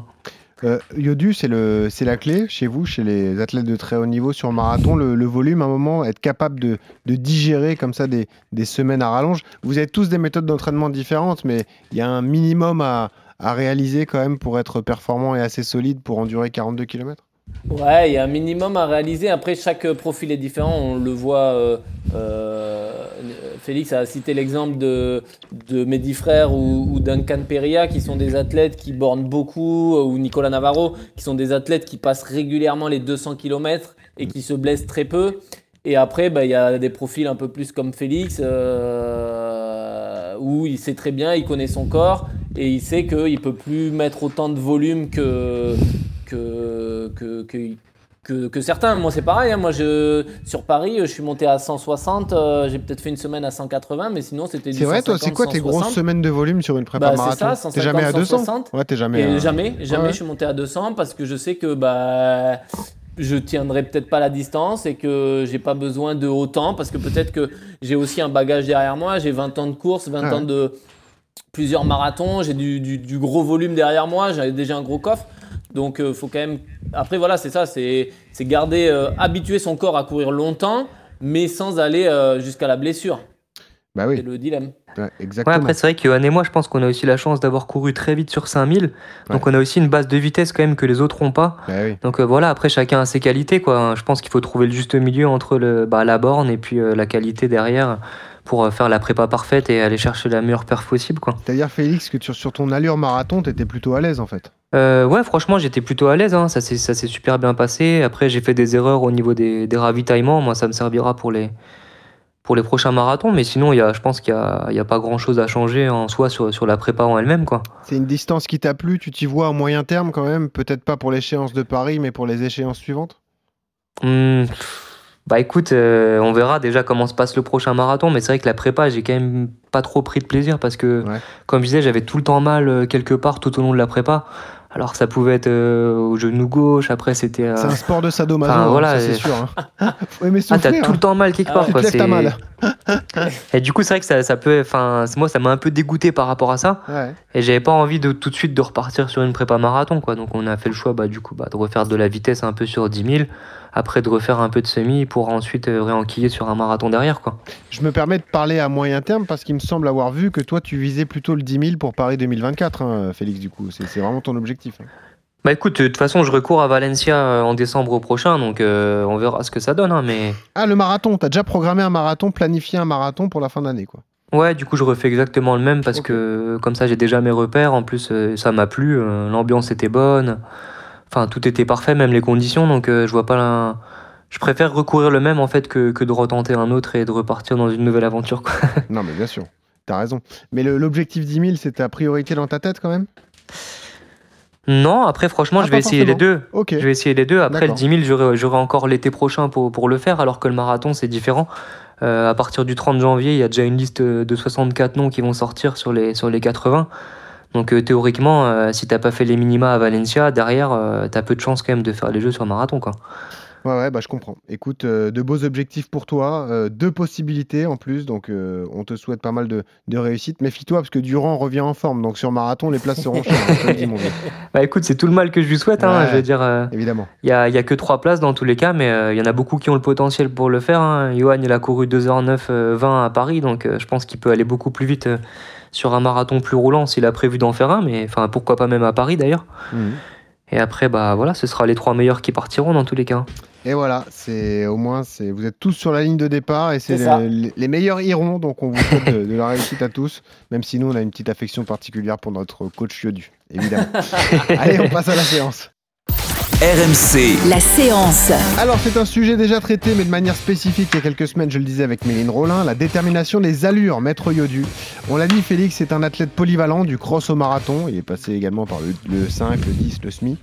Euh, Yodu, c'est la clé chez vous, chez les athlètes de très haut niveau sur marathon, le, volume, à un moment, être capable de, digérer comme ça des, semaines à rallonge. Vous avez tous des méthodes d'entraînement différentes, mais il y a un minimum à, à réaliser quand même pour être performant et assez solide pour endurer 42 km Ouais, il y a un minimum à réaliser. Après, chaque profil est différent. On le voit. Euh, euh, Félix a cité l'exemple de, de Mehdi Frère ou, Duncan Peria, qui sont des athlètes qui bornent beaucoup, ou Nicolas Navarro, qui sont des athlètes qui passent régulièrement les 200 km et qui se blessent très peu. Et après, bah, il y a des profils un peu plus comme Félix, euh, où il sait très bien, il connaît son corps, et il sait qu'il ne peut plus mettre autant de volume que, que, que, que, certains. Moi, c'est pareil. Hein. Moi, je, sur Paris, je suis monté à 160. Euh, j'ai peut-être fait une semaine à 180, mais sinon, c'était C'est vrai, toi, c'est quoi tes grosses semaines de volume sur une prépa bah, marathon T'es jamais à 200 Ouais, t'es jamais. Jamais, jamais. Je suis monté à 200 parce que je sais que bah je tiendrai peut-être pas la distance et que j'ai pas besoin de autant parce que peut-être que j'ai aussi un bagage derrière moi. J'ai 20 ans de course, 20 ans de plusieurs marathons, j'ai du, du, gros volume derrière moi, j'ai déjà un gros coffre. Donc, euh, faut quand même. Après, voilà, c'est ça, c'est garder, euh, habituer son corps à courir longtemps, mais sans aller euh, jusqu'à la blessure. Bah oui. C'est le dilemme. exactement. après, c'est vrai que et moi, je pense qu'on a aussi la chance d'avoir couru très vite sur 5000. Donc, on a aussi une base de vitesse quand même que les autres n'ont pas. Bah donc, voilà, après, chacun a ses qualités. Quoi. Je pense qu'il faut trouver le juste milieu entre le, bah, la borne et puis la qualité derrière pour faire la prépa parfaite et aller chercher la meilleure perf possible. C'est-à-dire, Félix, que sur, sur ton allure marathon, tu étais plutôt à l'aise en fait euh, ouais, franchement, j'étais plutôt à l'aise. Hein. Ça s'est super bien passé. Après, j'ai fait des erreurs au niveau des, des, ravitaillements. Moi, ça me servira pour les, pour les prochains marathons. Mais sinon, y a, je pense qu'il n'y a, a, pas grand chose à changer en soi sur, sur la prépa en elle-même. C'est une distance qui t'a plu. Tu t'y vois à moyen terme quand même Peut-être pas pour l'échéance de Paris, mais pour les échéances suivantes mmh, Bah écoute, euh, on verra déjà comment se passe le prochain marathon. Mais c'est vrai que la prépa, j'ai quand même pas trop pris de plaisir parce que, comme je disais, j'avais tout le temps mal euh, quelque part tout au long de la prépa. Alors ça pouvait être euh, au genou gauche, après c'était. Euh, c'est un sport de sadomaso, enfin, voilà, c'est sûr. Hein. Faut aimer ah, t'as tout le temps mal quelque part. Ah, quoi, mal. et du coup, c'est vrai que ça, ça peut. Enfin, moi, ça m'a un peu dégoûté par rapport à ça. Ouais. Et j'avais pas envie de tout de suite de repartir sur une prépa marathon, quoi. Donc on a fait le choix, bah, du coup, bah, de refaire de la vitesse un peu sur 10 000 après de refaire un peu de semi pour ensuite euh, réenquiller sur un marathon derrière. Quoi. Je me permets de parler à moyen terme parce qu'il me semble avoir vu que toi tu visais plutôt le 10 000 pour Paris 2024, hein, Félix, du coup. C'est vraiment ton objectif. Hein. Bah écoute, de toute façon, je recours à Valencia euh, en décembre prochain, donc euh, on verra ce que ça donne. Hein, mais... Ah, le marathon, t'as déjà programmé un marathon, planifié un marathon pour la fin d'année, quoi. Ouais, du coup, je refais exactement le même parce que comme ça, j'ai déjà mes repères. En plus, ça m'a plu, l'ambiance était bonne. Enfin, tout était parfait, même les conditions, donc je vois pas la je préfère recourir le même en fait que, que, de retenter un autre et de repartir dans une nouvelle aventure. Quoi. non, mais bien sûr, t'as raison. Mais l'objectif 10 000, c'est ta priorité dans ta tête quand même? Non, après, franchement, ah, je vais essayer les deux. Je vais essayer les deux. Après, le 10 000, j'aurai encore l'été prochain pour, pour le faire, alors que le marathon, c'est différent. Euh, à partir du 30 janvier, il y a déjà une liste de 64 noms qui vont sortir sur les, sur les 80. Donc euh, théoriquement, euh, si t'as pas fait les minima à Valencia, derrière, tu as peu de chances quand même de faire les jeux sur marathon. Quoi. Ouais, ouais, bah, je comprends. Écoute, euh, de beaux objectifs pour toi, euh, deux possibilités en plus, donc euh, on te souhaite pas mal de, de réussite. Méfie-toi parce que Durand revient en forme, donc sur marathon, les places seront chères. Bah écoute, c'est tout le mal que je lui souhaite, hein, je veux dire. évidemment. Il y a, y a, que trois places dans tous les cas, mais il y en a beaucoup qui ont le potentiel pour le faire. Hein. Johan, il a couru 2h09 20 à Paris, donc je pense qu'il peut aller beaucoup plus vite sur un marathon plus roulant s'il a prévu d'en faire un, mais enfin pourquoi pas même à Paris d'ailleurs. Mmh. Et après, bah voilà, ce sera les trois meilleurs qui partiront dans tous les cas. Et voilà, c'est au moins, c'est vous êtes tous sur la ligne de départ et c'est les meilleurs iront. Donc on vous souhaite de, de la réussite à tous, même si nous on a une petite affection particulière pour notre coach Yodu, évidemment. Allez, on passe à la séance. RMC, La séance. Alors c'est un sujet déjà traité, mais de manière spécifique il y a quelques semaines, je le disais avec Méline Rollin, la détermination des allures, maître Yodu. On l'a dit, Félix est un athlète polyvalent du cross au marathon. Il est passé également par le, le 5, le 10, le SMI.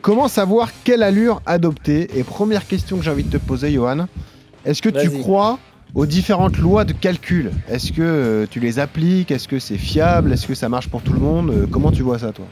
Comment savoir quelle allure adopter? Et première question que j'ai envie de te poser, Johan, est-ce que tu crois aux différentes lois de calcul? Est-ce que euh, tu les appliques? Est-ce que c'est fiable? Est-ce que ça marche pour tout le monde? Euh, Comment tu vois ça, toi?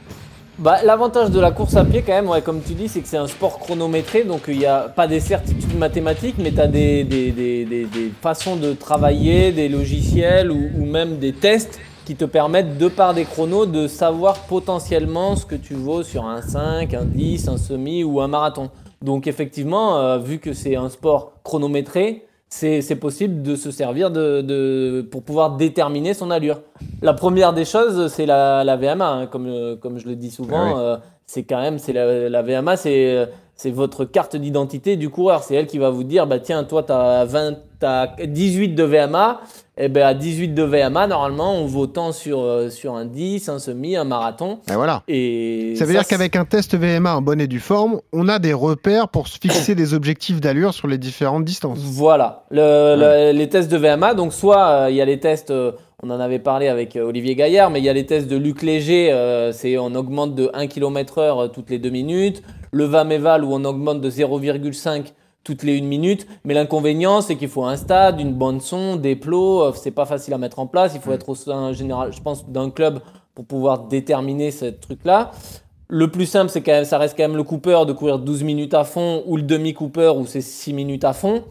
Bah, L'avantage de la course à pied, quand même, ouais, comme tu dis, c'est que c'est un sport chronométré, donc il n'y a pas des certitudes mathématiques, mais tu as des, des- des- des- façons de travailler, des logiciels ou, ou même des tests qui te permettent, de par des chronos, de savoir potentiellement ce que tu vaux sur un 5, un 10, un semi ou un marathon. Donc effectivement, euh, vu que c'est un sport chronométré, c'est c'est possible de se servir de, de- pour pouvoir déterminer son allure. La première des choses, c'est la, la VMA, hein, comme, euh, comme je le dis souvent. Ah oui. euh, c'est quand même, c'est la, la VMA, c'est euh, c'est votre carte d'identité du coureur. C'est elle qui va vous dire, bah tiens, toi, tu as, 20, t'as 18 de VMA. Et ben à 18 de VMA, normalement, on vaut tant sur, euh, sur un 10, un semi, un marathon. Et voilà. Et Ça veut dire qu'avec un test VMA en bonne et due forme, on a des repères pour se fixer des objectifs d'allure sur les différentes distances. Voilà, Le- le- les tests de VMA. Donc, soit euh, il y a les tests, euh, on en avait parlé avec Olivier Gaillard, mais il y a les tests de Luc Léger, euh, c'est on augmente de 1 km/h toutes les 2 minutes. Le VAMEVAL, où on augmente de 0,5 toutes les 1 minute. Mais l'inconvénient, c'est qu'il faut un stade, une bande son, des plots. euh, c'est pas facile à mettre en place. Il faut être au sein général, je pense, d'un club pour pouvoir déterminer ce truc-là. Le plus simple, c'est quand même, ça reste quand même le Cooper de courir 12 minutes à fond ou le demi-Cooper où c'est 6 minutes à fond.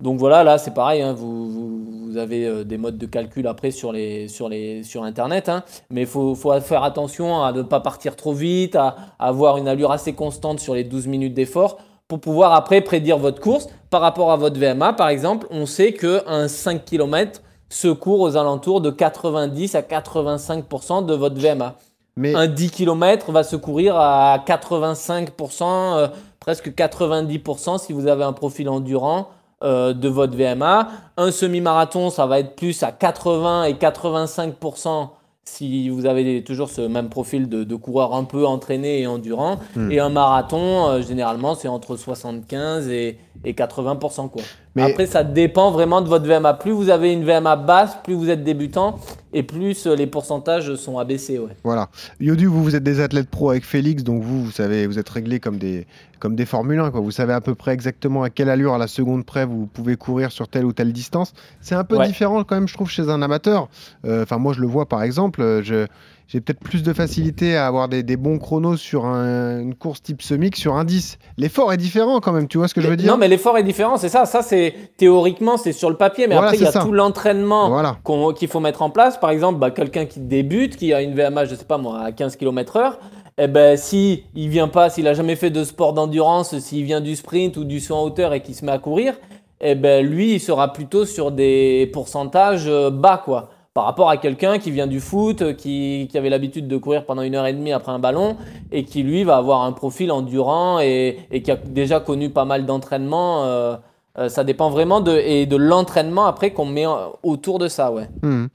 Donc voilà, là c'est pareil, hein, vous, vous- vous avez euh, des modes de calcul après sur, les, sur, les, sur Internet, hein, mais il faut, faut faire attention à ne pas partir trop vite, à, à avoir une allure assez constante sur les 12 minutes d'effort pour pouvoir après prédire votre course. Par rapport à votre VMA, par exemple, on sait qu'un 5 km se court aux alentours de 90 à 85% de votre VMA. Mais Un 10 km va se courir à 85%, euh, presque 90% si vous avez un profil endurant euh, de votre VMA. Un semi-marathon, ça va être plus à 80 et 85% si vous avez toujours ce même profil de, de coureur un peu entraîné et endurant. Hmm. Et un marathon, euh, généralement, c'est entre 75 et, et 80%. Quoi. Mais- Après, ça dépend vraiment de votre VMA. Plus vous avez une VMA basse, plus vous êtes débutant et plus euh, les pourcentages sont abaissés. Ouais. Voilà. Yodu, vous, vous êtes des athlètes pro avec Félix, donc vous, vous savez, vous êtes réglés comme des, comme des Formule 1, quoi. Vous savez à peu près exactement à quelle allure, à la seconde près, vous pouvez courir sur telle ou telle distance. C'est un peu Ouais. différent quand même, je trouve, chez un amateur. Euh, Enfin, moi, je le vois par exemple. euh, Je, j'ai peut-être plus de facilité à avoir des, des bons chronos sur un- une course type semi que sur un 10. L'effort est différent quand même, tu vois ce que je veux dire? Non, mais l'effort est différent, c'est ça. Ça, c'est théoriquement, c'est sur le papier, mais Voilà, après, il y a ça. tout l'entraînement Voilà. qu'il faut mettre en place. Par exemple, bah, quelqu'un qui débute, qui a une VMA, je sais pas moi, à 15 km/h, eh ben, si il vient pas, s'il a jamais fait de sport d'endurance, s'il vient du sprint ou du saut en hauteur et qu'il se met à courir, eh ben, lui, il sera plutôt sur des pourcentages euh, bas, quoi. Par rapport à quelqu'un qui vient du foot, euh, qui, avait l'habitude de courir pendant une heure et demie après un ballon, et qui lui va avoir un profil endurant et, qui a déjà connu pas mal d'entraînement. euh, euh, ça dépend vraiment de, et de l'entraînement après qu'on met autour de ça, ouais. Hmm.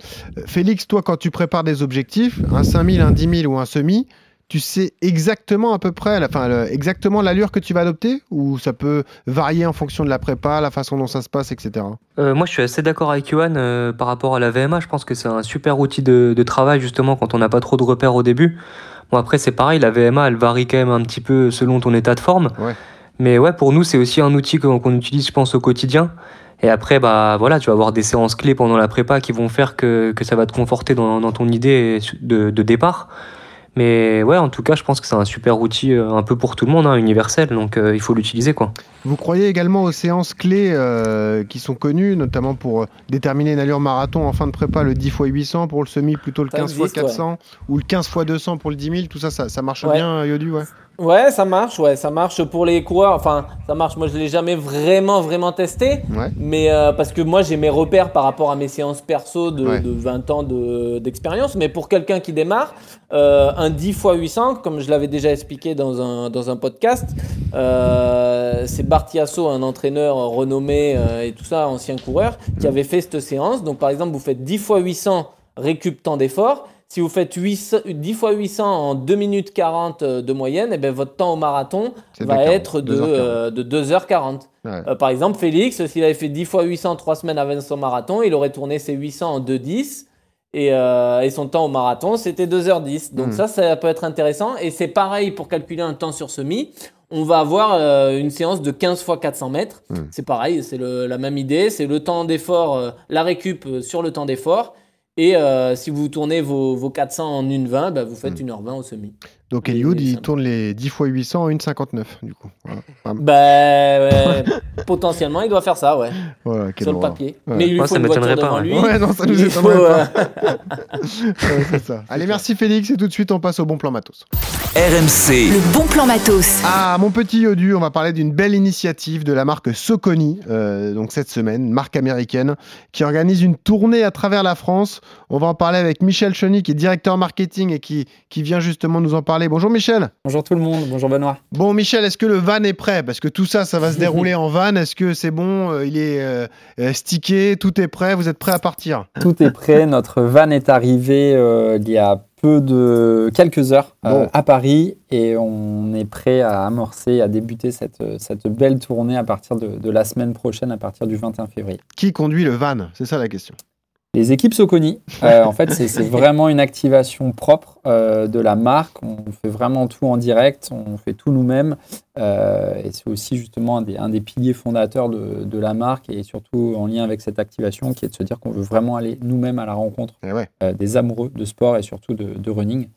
Félix, toi, quand tu prépares des objectifs, un 5000, un 10 000 ou un semi, tu sais exactement à peu près, enfin, exactement l'allure que tu vas adopter Ou ça peut varier en fonction de la prépa, la façon dont ça se passe, etc. Euh, moi, je suis assez d'accord avec Johan euh, par rapport à la VMA. Je pense que c'est un super outil de, de travail, justement, quand on n'a pas trop de repères au début. Bon, après, c'est pareil, la VMA, elle varie quand même un petit peu selon ton état de forme. Ouais. Mais ouais, pour nous, c'est aussi un outil qu'on qu'on utilise, je pense, au quotidien. Et après, bah voilà, tu vas avoir des séances clés pendant la prépa qui vont faire que, que ça va te conforter dans, dans ton idée de, de départ. Mais ouais, en tout cas, je pense que c'est un super outil euh, un peu pour tout le monde, hein, universel. Donc, euh, il faut l'utiliser, quoi. Vous croyez également aux séances clés euh, qui sont connues, notamment pour déterminer une allure marathon en fin de prépa, le 10 x 800 pour le semi, plutôt le Ça 15 x existe, 400 ou le 15 x 200 pour le 10 000, tout ça, ça, ça marche Ouais. bien, Yodu ouais. Ouais, ça marche, ouais, ça marche pour les coureurs. Enfin, ça marche. Moi, je l'ai jamais vraiment, vraiment testé. Ouais. Mais euh, parce que moi, j'ai mes repères par rapport à mes séances perso de, Ouais. de 20 ans de- d'expérience. mais pour quelqu'un qui démarre, euh, un 10 x 800, comme je l'avais déjà expliqué dans un, dans un podcast, euh, c'est Bartiasso, un entraîneur renommé euh, et tout ça, ancien coureur, qui avait fait cette séance. Donc, par exemple, vous faites 10 x 800 récup temps d'effort. Si vous faites 800 10 x 800 en 2 minutes 40 euh, de moyenne, eh ben, votre temps au marathon va 2h40, être de, 2h40. euh, de 2h40. Ouais. Euh, par exemple, Félix, s'il avait fait 10 x 800 trois semaines avant son marathon, il aurait tourné ses 800 en 2h10. Et, euh, et son temps au marathon, c'était 2h10. Donc Mm. ça, ça peut être intéressant. Et c'est pareil pour calculer un temps sur semi. On va avoir euh, une séance de 15 x 400 mètres. Mm. C'est pareil, c'est la même idée. C'est le temps d'effort, euh, la récup sur le temps d'effort. Et euh, si vous tournez vos, vos 400 en 1h20, bah, vous faites Mm. 1h20 au semi. Donc Eliud, il tourne les 10 x 800 en 1,59 du coup. Voilà. Bah, ouais, potentiellement, il doit faire ça, ouais. Voilà, sur le papier. Ouais. Mais il lui Ouais, faut ça une voiture m'étonnerait devant pas, lui. Ouais, non, ça nous Il faut, étonnerait euh, Ouais, c'est ça. Allez, merci Félix et tout de suite on passe au bon plan matos. RMC, Le bon plan matos. Ah, mon petit Yodu, on va parler d'une belle initiative de la marque Soconi, euh, donc cette semaine, marque américaine, qui organise une tournée à travers la France. On va en parler avec Michel Cheny, qui est directeur marketing et qui, qui vient justement nous en parler. Bonjour Michel. Bonjour tout le monde, bonjour Benoît. Bon Michel, est-ce que le van est prêt? Parce que tout ça, ça va se dérouler en van. Est-ce que c'est bon? Euh, Il est euh, euh, stické, tout est prêt? Vous êtes prêt à partir? Tout est prêt, notre van est arrivé euh, il y a peu de quelques heures euh, Bon. à Paris et on est prêt à amorcer, à débuter cette, cette belle tournée à partir de, de la semaine prochaine, à partir du 21 février. Qui conduit le van? C'est ça la question. Les équipes Soconi, euh, en fait, c'est vraiment une activation propre euh, de la marque. On fait vraiment tout en direct, on fait tout nous-mêmes. euh, et c'est aussi justement un des, un des piliers fondateurs de, de la marque et surtout en lien avec cette activation qui est de se dire qu'on veut vraiment aller nous-mêmes à la rencontre Eh ouais. des amoureux de sport et surtout de, de running.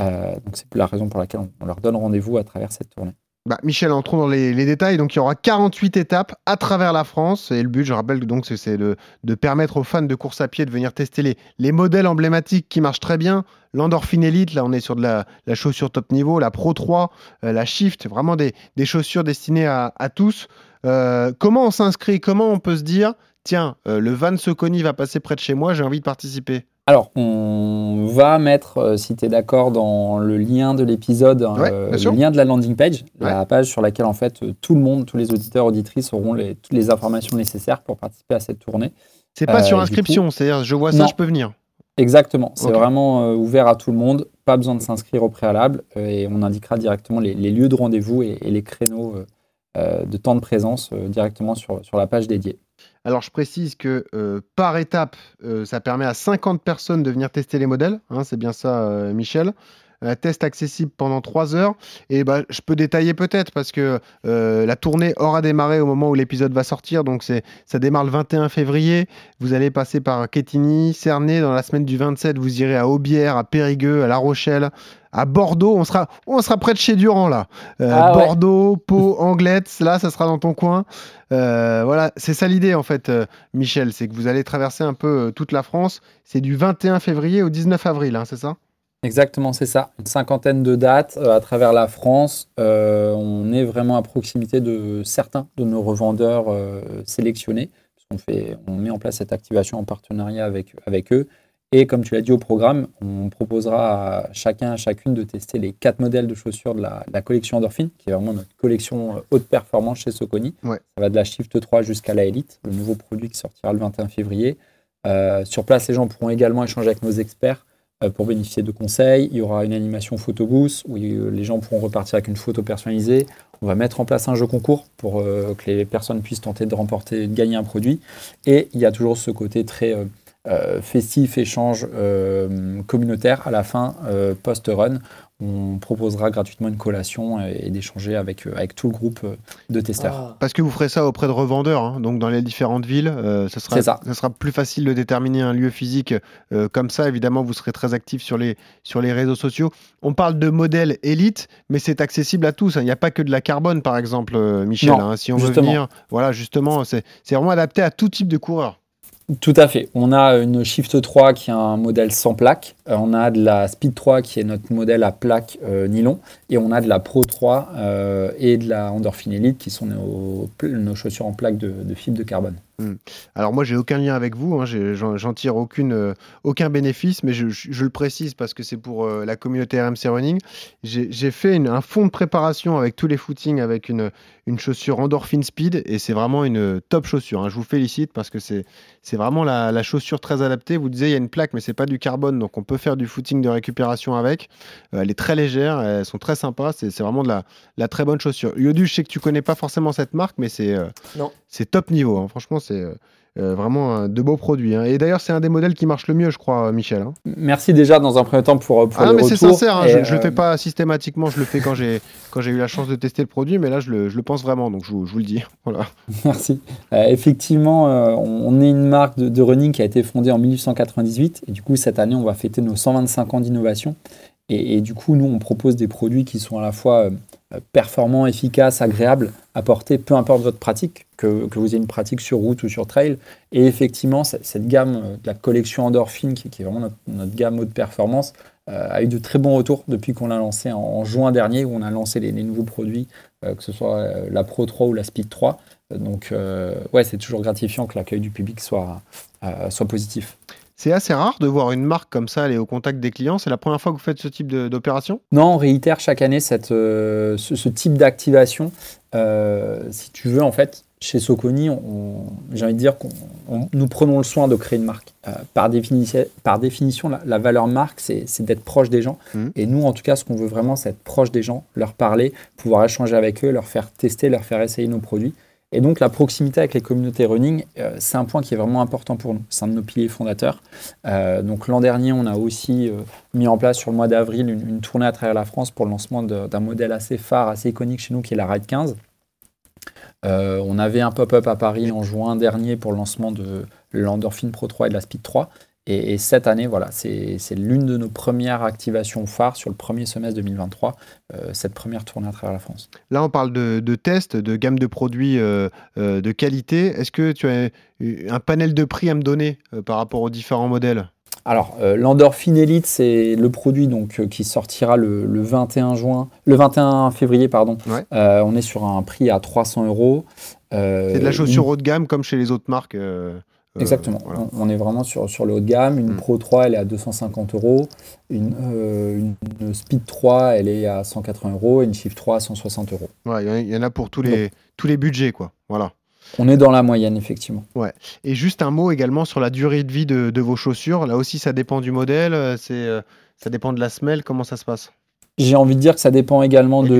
Donc c'est la raison pour laquelle on, on leur donne rendez-vous à travers cette tournée. Bah, Michel, entrons dans les, détails. Donc, il y aura 48 étapes à travers la France. Et le but, je rappelle, donc, c'est- de, permettre aux fans de course à pied de venir tester les, les modèles emblématiques qui marchent très bien. L'Endorphine Elite, là, on est sur de la, chaussure top niveau, la Pro 3, euh, la Shift, vraiment des, chaussures destinées à, à tous. Euh, comment on s'inscrit? Comment on peut se dire, tiens, euh, le Van Soconi va passer près de chez moi, j'ai envie de participer? Alors, on va mettre, euh, si tu es d'accord, dans le lien de l'épisode, hein, Ouais, euh, le lien de la landing page, la page sur laquelle en fait euh, tout le monde, tous les auditeurs, auditrices auront les, toutes les informations nécessaires pour participer à cette tournée. C'est pas Euh, sur inscription, c'est-à-dire, je vois ça, Non. je peux venir. Exactement, c'est vraiment euh, ouvert à tout le monde, pas besoin de s'inscrire au préalable et on indiquera directement les, les lieux de rendez-vous et, et les créneaux de temps de présence directement sur, sur la page dédiée. Alors, je précise que euh, par étape, euh, ça permet à 50 personnes de venir tester les modèles. hein, c'est bien ça, euh, Michel. Un test accessible pendant 3 heures. Et bah, je peux détailler peut-être parce que la tournée aura démarré au moment où l'épisode va sortir. Donc, c'est, ça démarre le 21 février. Vous allez passer par Quetigny, Cernay. Dans la semaine du 27, vous irez à Aubière, à Périgueux, à La Rochelle, à Bordeaux. On sera, on sera près de chez Durand, là. Euh, Ah ouais. Bordeaux, Pau, Anglette. Là, ça sera dans ton coin. Euh, voilà, c'est ça l'idée en fait, euh, Michel, c'est que vous allez traverser un peu toute la France. C'est du 21 février au 19 avril, hein, c'est ça? Exactement, c'est ça. Une cinquantaine de dates à travers la France. On est vraiment à proximité de certains de nos revendeurs sélectionnés. Qu'on fait, on met en place cette activation en partenariat avec, avec eux. Et comme tu l'as dit au programme, on proposera à chacun, à chacune de tester les quatre modèles de chaussures de la, de la collection Endorphine, qui est vraiment notre collection euh, haute performance chez Soconi. Ouais. Ça va de la Shift 3 jusqu'à la Elite, le nouveau produit qui sortira le 21 février. Euh, sur place, les gens pourront également échanger avec nos experts euh, pour bénéficier de conseils. Il y aura une animation photo booth où euh, les gens pourront repartir avec une photo personnalisée. On va mettre en place un jeu concours pour que les personnes puissent tenter de remporter, de gagner un produit. Et il y a toujours ce côté très festif, échange euh, communautaire à la fin, euh, post-run. On proposera gratuitement une collation et, d'échanger avec, euh, avec tout le groupe euh, de testeurs. Ah. Parce que vous ferez ça auprès de revendeurs, hein, donc dans les différentes villes, euh, ça, sera, C'est ça. sera plus facile de déterminer un lieu physique euh, comme ça. Évidemment, vous serez très actif sur les, sur les réseaux sociaux. On parle de modèle élite, mais c'est accessible à tous. hein. Il n'y a pas que de la carbone, par exemple, euh, Michel. Non, hein. si on veut venir, voilà, justement, c'est c'est vraiment adapté à tout type de coureur. Tout à fait. On a une Shift 3 qui est un modèle sans plaque. Euh, on a de la Speed 3 qui est notre modèle à plaque euh, nylon. Et on a de la Pro 3 euh, et de la Endorphin Elite qui sont nos, chaussures en plaque de, de fibre de carbone. Hmm. Alors moi j'ai aucun lien avec vous, hein, j'en tire aucune, euh, aucun bénéfice, mais je, je- je le précise parce que c'est pour euh, la communauté RMC Running. J'ai fait une- un fond de préparation avec tous les footings avec une, une chaussure Endorphin Speed et c'est vraiment une top chaussure. hein. Je vous félicite parce que c'est vraiment la, la chaussure très adaptée. Vous disiez il y a une plaque mais c'est pas du carbone donc on peut faire du footing de récupération avec. Euh, elle est très légère, elles sont très sympas, c'est vraiment de la, la très bonne chaussure. Yodu, je sais que tu connais pas forcément cette marque mais c'est top niveau. hein. Franchement, c'est euh, euh, vraiment euh, de beaux produits. hein. Et d'ailleurs, c'est un des modèles qui marche le mieux, je crois, Michel. hein. Merci déjà dans un premier temps pour, pour Ah, les mais c'est sincère, hein, je, je le fais pas systématiquement, je le fais quand j'ai quand j'ai eu la chance de tester le produit, mais là, je le, je le pense vraiment, donc je, vous- je vous le dis. Voilà. Merci. Effectivement, on, on est une marque de, de running qui a été fondée en 1898 et du coup cette année on va fêter nos 125 ans d'innovation et, et du coup nous on propose des produits qui sont à la fois euh, performants, efficaces, agréables à porter, peu importe votre pratique, que, que vous ayez une pratique sur route ou sur trail. Et effectivement cette, gamme euh, de la collection Endorphin qui, est vraiment notre, gamme haute performance euh, a eu de très bons retours depuis qu'on l'a lancé en, juin dernier où on a lancé les, nouveaux produits, euh, que ce soit euh, la Pro 3 ou la Speed 3. Donc, euh, ouais, c'est toujours gratifiant que l'accueil du public soit, euh, soit positif. C'est assez rare de voir une marque comme ça aller au contact des clients. C'est la première fois que vous faites ce type d'opération? Non, on réitère chaque année cette, euh, ce, ce type d'activation. Euh, si tu veux, en fait, chez Soconi, on- on- j'ai envie de dire qu'on on- nous prenons le soin de créer une marque. Euh, par, définition, par définition, la, la valeur marque, c'est d'être proche des gens. Mhm. Et nous, en tout cas, ce qu'on veut vraiment, c'est être proche des gens, leur parler, pouvoir échanger avec eux, leur faire tester, leur faire essayer nos produits. Et donc, la proximité avec les communautés running, euh, c'est un point qui est vraiment important pour nous. C'est un de nos piliers fondateurs. Euh, donc, l'an dernier, on a aussi euh, mis en place sur le mois d'avril une, une tournée à travers la France pour le lancement d'un modèle assez phare, assez iconique chez nous, qui est la Ride 15. Euh, on avait un pop-up à Paris en juin dernier pour le lancement de l'Endorphin Pro 3 et de la Speed 3. Et, et cette année, voilà, c'est l'une de nos premières activations phares sur le premier semestre 2023, euh, cette première tournée à travers la France. Là, on parle de, de tests, de gamme de produits euh, euh, de qualité. Est-ce que tu as un panel de prix à me donner par rapport aux différents modèles? Alors, euh, l'Endorphin Elite, c'est le produit donc, qui sortira le, le 21 juin, le 21 février, pardon. Ouais. On est sur un prix à 300 euros. C'est de la chaussure haut de gamme comme chez les autres marques. Euh, Exactement. voilà. On, on est vraiment sur, sur le haut de gamme. Une Mm. Pro 3, elle est à 250 euros. Une, euh, une- Speed 3, elle est à 180 euros. Et une Shift 3 à 160 euros. Ouais, Il y en a- pour tous les, tous les budgets, quoi. Voilà. On est dans la moyenne, effectivement. Et juste un mot également sur la durée de vie de, de vos chaussures. Là aussi, ça dépend du modèle. euh, C'est, ça dépend de la semelle. Comment ça se passe? J'ai envie de dire que ça dépend également Et de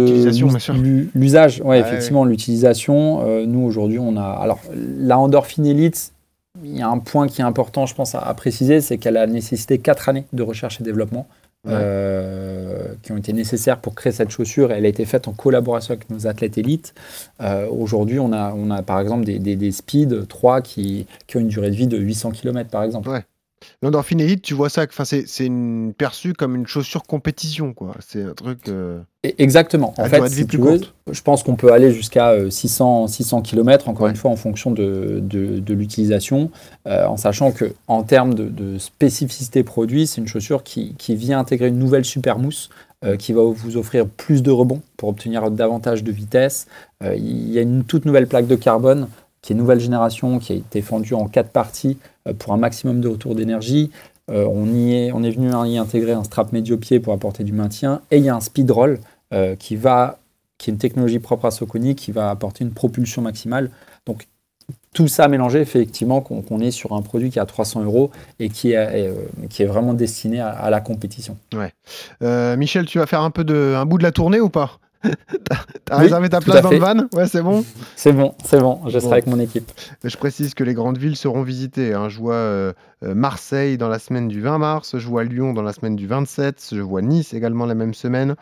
l'usage. Ouais, Ouais, effectivement, l'utilisation. Euh, nous, aujourd'hui, on a. Alors, la Endorphin Elite, il y a un point qui est important, je pense, à, à préciser c'est qu'elle a nécessité 4 années de recherche et développement. Ouais. euh, qui ont été nécessaires pour créer cette chaussure. Elle a été faite en collaboration avec nos athlètes élites. Euh, Aujourd'hui, on a, on a par exemple des, des, des Speed 3 qui, qui ont une durée de vie de 800 km, par exemple. Ouais. L'Endorphin Elite, tu vois ça, enfin, c'est, une, perçu comme une chaussure compétition, quoi. C'est un truc. euh, Exactement. En fait, si tu plus veux, je pense qu'on peut aller jusqu'à euh, 600, 600 km, encore Ouais. une fois, en fonction de, de, de l'utilisation, euh, en sachant que en termes de, de spécificité produit, c'est une chaussure qui, qui vient intégrer une nouvelle super mousse euh, qui va vous offrir plus de rebond pour obtenir davantage de vitesse. Euh, il y a une toute nouvelle plaque de carbone qui est nouvelle génération, qui a été fendue en quatre parties pour un maximum de retour d'énergie. Euh, on, est, on est venu y intégrer un strap médio-pied pour apporter du maintien. Et il y a un speed roll euh, qui, va, qui est une technologie propre à Soconi qui va apporter une propulsion maximale. Donc tout ça mélangé, effectivement qu'on est sur un produit qui est à 300 euros et qui est, euh, qui est vraiment destiné à, à la compétition. euh, Michel, tu vas faire un peu de, un bout de la tournée ou pas? T'as Oui, réservé ta place dans le van? Ouais, c'est bon? C'est bon, c'est bon, je serai Bon. avec mon équipe. Je précise que les grandes villes seront visitées. hein. Je vois euh, euh, Marseille dans la semaine du 20 mars, je vois Lyon dans la semaine du 27, je vois Nice également la même semaine.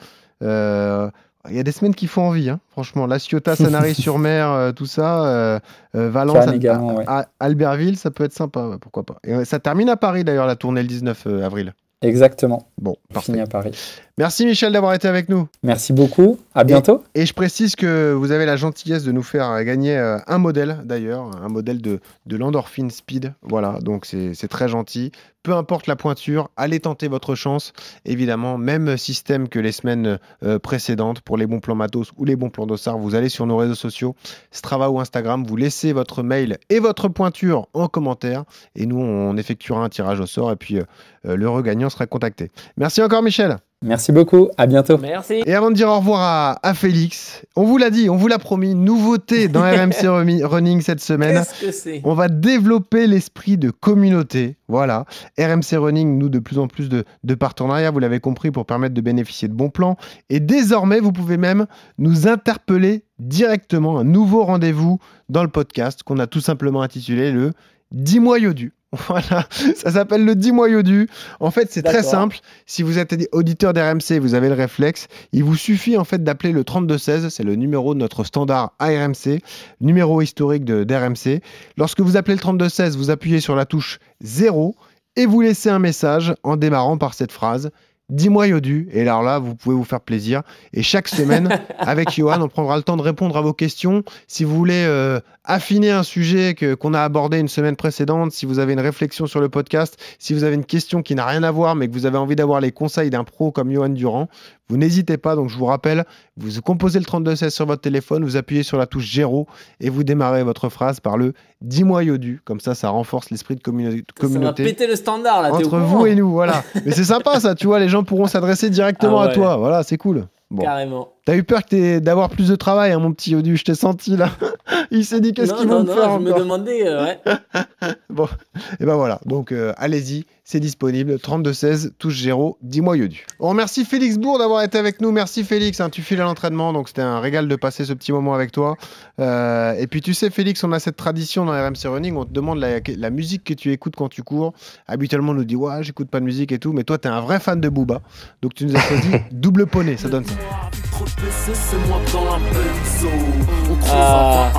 Euh, Il y a des semaines qui font envie, hein. franchement. La Ciotat, Sanary-sur-Mer, euh, tout ça. Valence, également, ouais. Albertville, ça peut être sympa, pourquoi pas. Et ça termine à Paris d'ailleurs la tournée le 19 euh, avril. Exactement. Bon, Fini à Paris. Merci Michel d'avoir été avec nous. Merci beaucoup. À bientôt. Et, je précise que vous avez la gentillesse de nous faire gagner euh, un modèle d'ailleurs, un modèle de, de l'Endorphin Speed. Voilà, donc c'est très gentil. Peu importe la pointure, allez tenter votre chance. Évidemment, même système que les semaines euh, précédentes pour les bons plans matos ou les bons plans d'ossard. Vous allez sur nos réseaux sociaux, Strava ou Instagram, vous laissez votre mail et votre pointure en commentaire. Et nous, on effectuera un tirage au sort et puis euh, le regagnant sera contacté. Merci encore Michel. Merci beaucoup, à bientôt. Merci. Et avant de dire au revoir à, Félix, on vous l'a dit, on vous l'a promis, nouveauté dans RMC Running cette semaine. Qu'est-ce que c'est? On va développer l'esprit de communauté. Voilà. RMC Running, nous, de plus en plus de, de partenariats, vous l'avez compris, pour permettre de bénéficier de bons plans. Et désormais, vous pouvez même nous interpeller directement, un nouveau rendez-vous dans le podcast qu'on a tout simplement intitulé le 10 mois Yodu. Voilà, ça s'appelle le 10 mois Yodu. En fait, c'est très simple. Si vous êtes auditeur d'RMC, vous avez le réflexe. Il vous suffit en fait d'appeler le 3216, c'est le numéro de notre standard ARMC, numéro historique d'RMC. Lorsque vous appelez le 3216, vous appuyez sur la touche 0 et vous laissez un message en démarrant par cette phrase Dis-moi Yodu. Et alors là, vous pouvez vous faire plaisir. Et chaque semaine, avec Johan, on prendra le temps de répondre à vos questions. Si vous voulez euh, affiner un sujet que, qu'on a abordé une semaine précédente, si vous avez une réflexion sur le podcast, si vous avez une question qui n'a rien à voir, mais que vous avez envie d'avoir les conseils d'un pro comme Johan Durand, vous n'hésitez pas. Donc je vous rappelle, vous composez le 3216 sur votre téléphone, vous appuyez sur la touche 0 et vous démarrez votre phrase par le dis-moi Yodu. Comme ça, ça renforce l'esprit de communauté. Ça va péter le standard là. Entre vous et nous, voilà. Mais c'est sympa ça, tu vois, les gens pourront s'adresser directement Ah ouais. à toi. Voilà, c'est cool. Bon. Carrément. T'as eu peur que t'aies- d'avoir plus de travail, hein, mon petit Yodu, je t'ai senti là. Il s'est dit qu'est-ce non, qu'ils non, vont me non, faire je me demandais, euh, ouais. Bon, et ben voilà. Donc euh, allez-y, c'est disponible. 3216, touche 0, dis-moi Yodu. On remercie Félix Bourg d'avoir été avec nous. Merci Félix, hein, tu files à l'entraînement, donc c'était un régal de passer ce petit moment avec toi. Euh, et puis tu sais Félix, on a cette tradition dans RMC Running, on te demande la, la musique que tu écoutes quand tu cours. Habituellement on nous dit ouais j'écoute pas de musique et tout, mais toi t'es un vrai fan de Booba. Donc tu nous as choisi double poney, ça donne ça. Ah.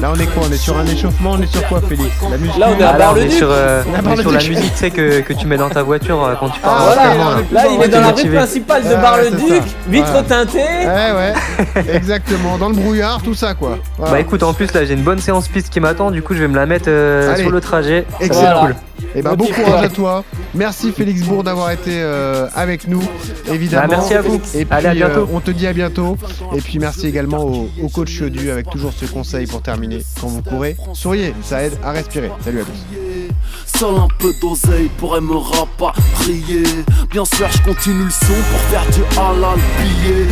Là on est quoi On est sur un échauffement, on est sur quoi Félix La musique Là, on est à Ah, Bar-le-Duc. est sur, euh, On est Bar-le-Duc. sur la musique tu sais, que, que tu mets dans ta voiture euh, quand tu pars. Ah, voilà, là, il est dans la rue principale de Bar-le-Duc, vitre Voilà. teintée. Ouais ouais, exactement, dans le brouillard, tout ça quoi. Voilà. Bah écoute, en plus là j'ai une bonne séance piste qui m'attend, du coup je vais me la mettre euh, sur le trajet. Excellent. cool. Et ben bon courage à toi. Merci Félix Bourg d'avoir été euh, avec nous, évidemment. Bah, merci à vous. Et puis Allez, à bientôt. Euh, on te dit à bientôt. Et puis merci également au, au coach Chodu avec toujours ce conseil pour terminer. Quand vous courez, souriez, ça aide à respirer. Salut à tous. Seul un peu d'oseille pourrait me rapatrier Bien sûr je continue le son pour faire du halal billet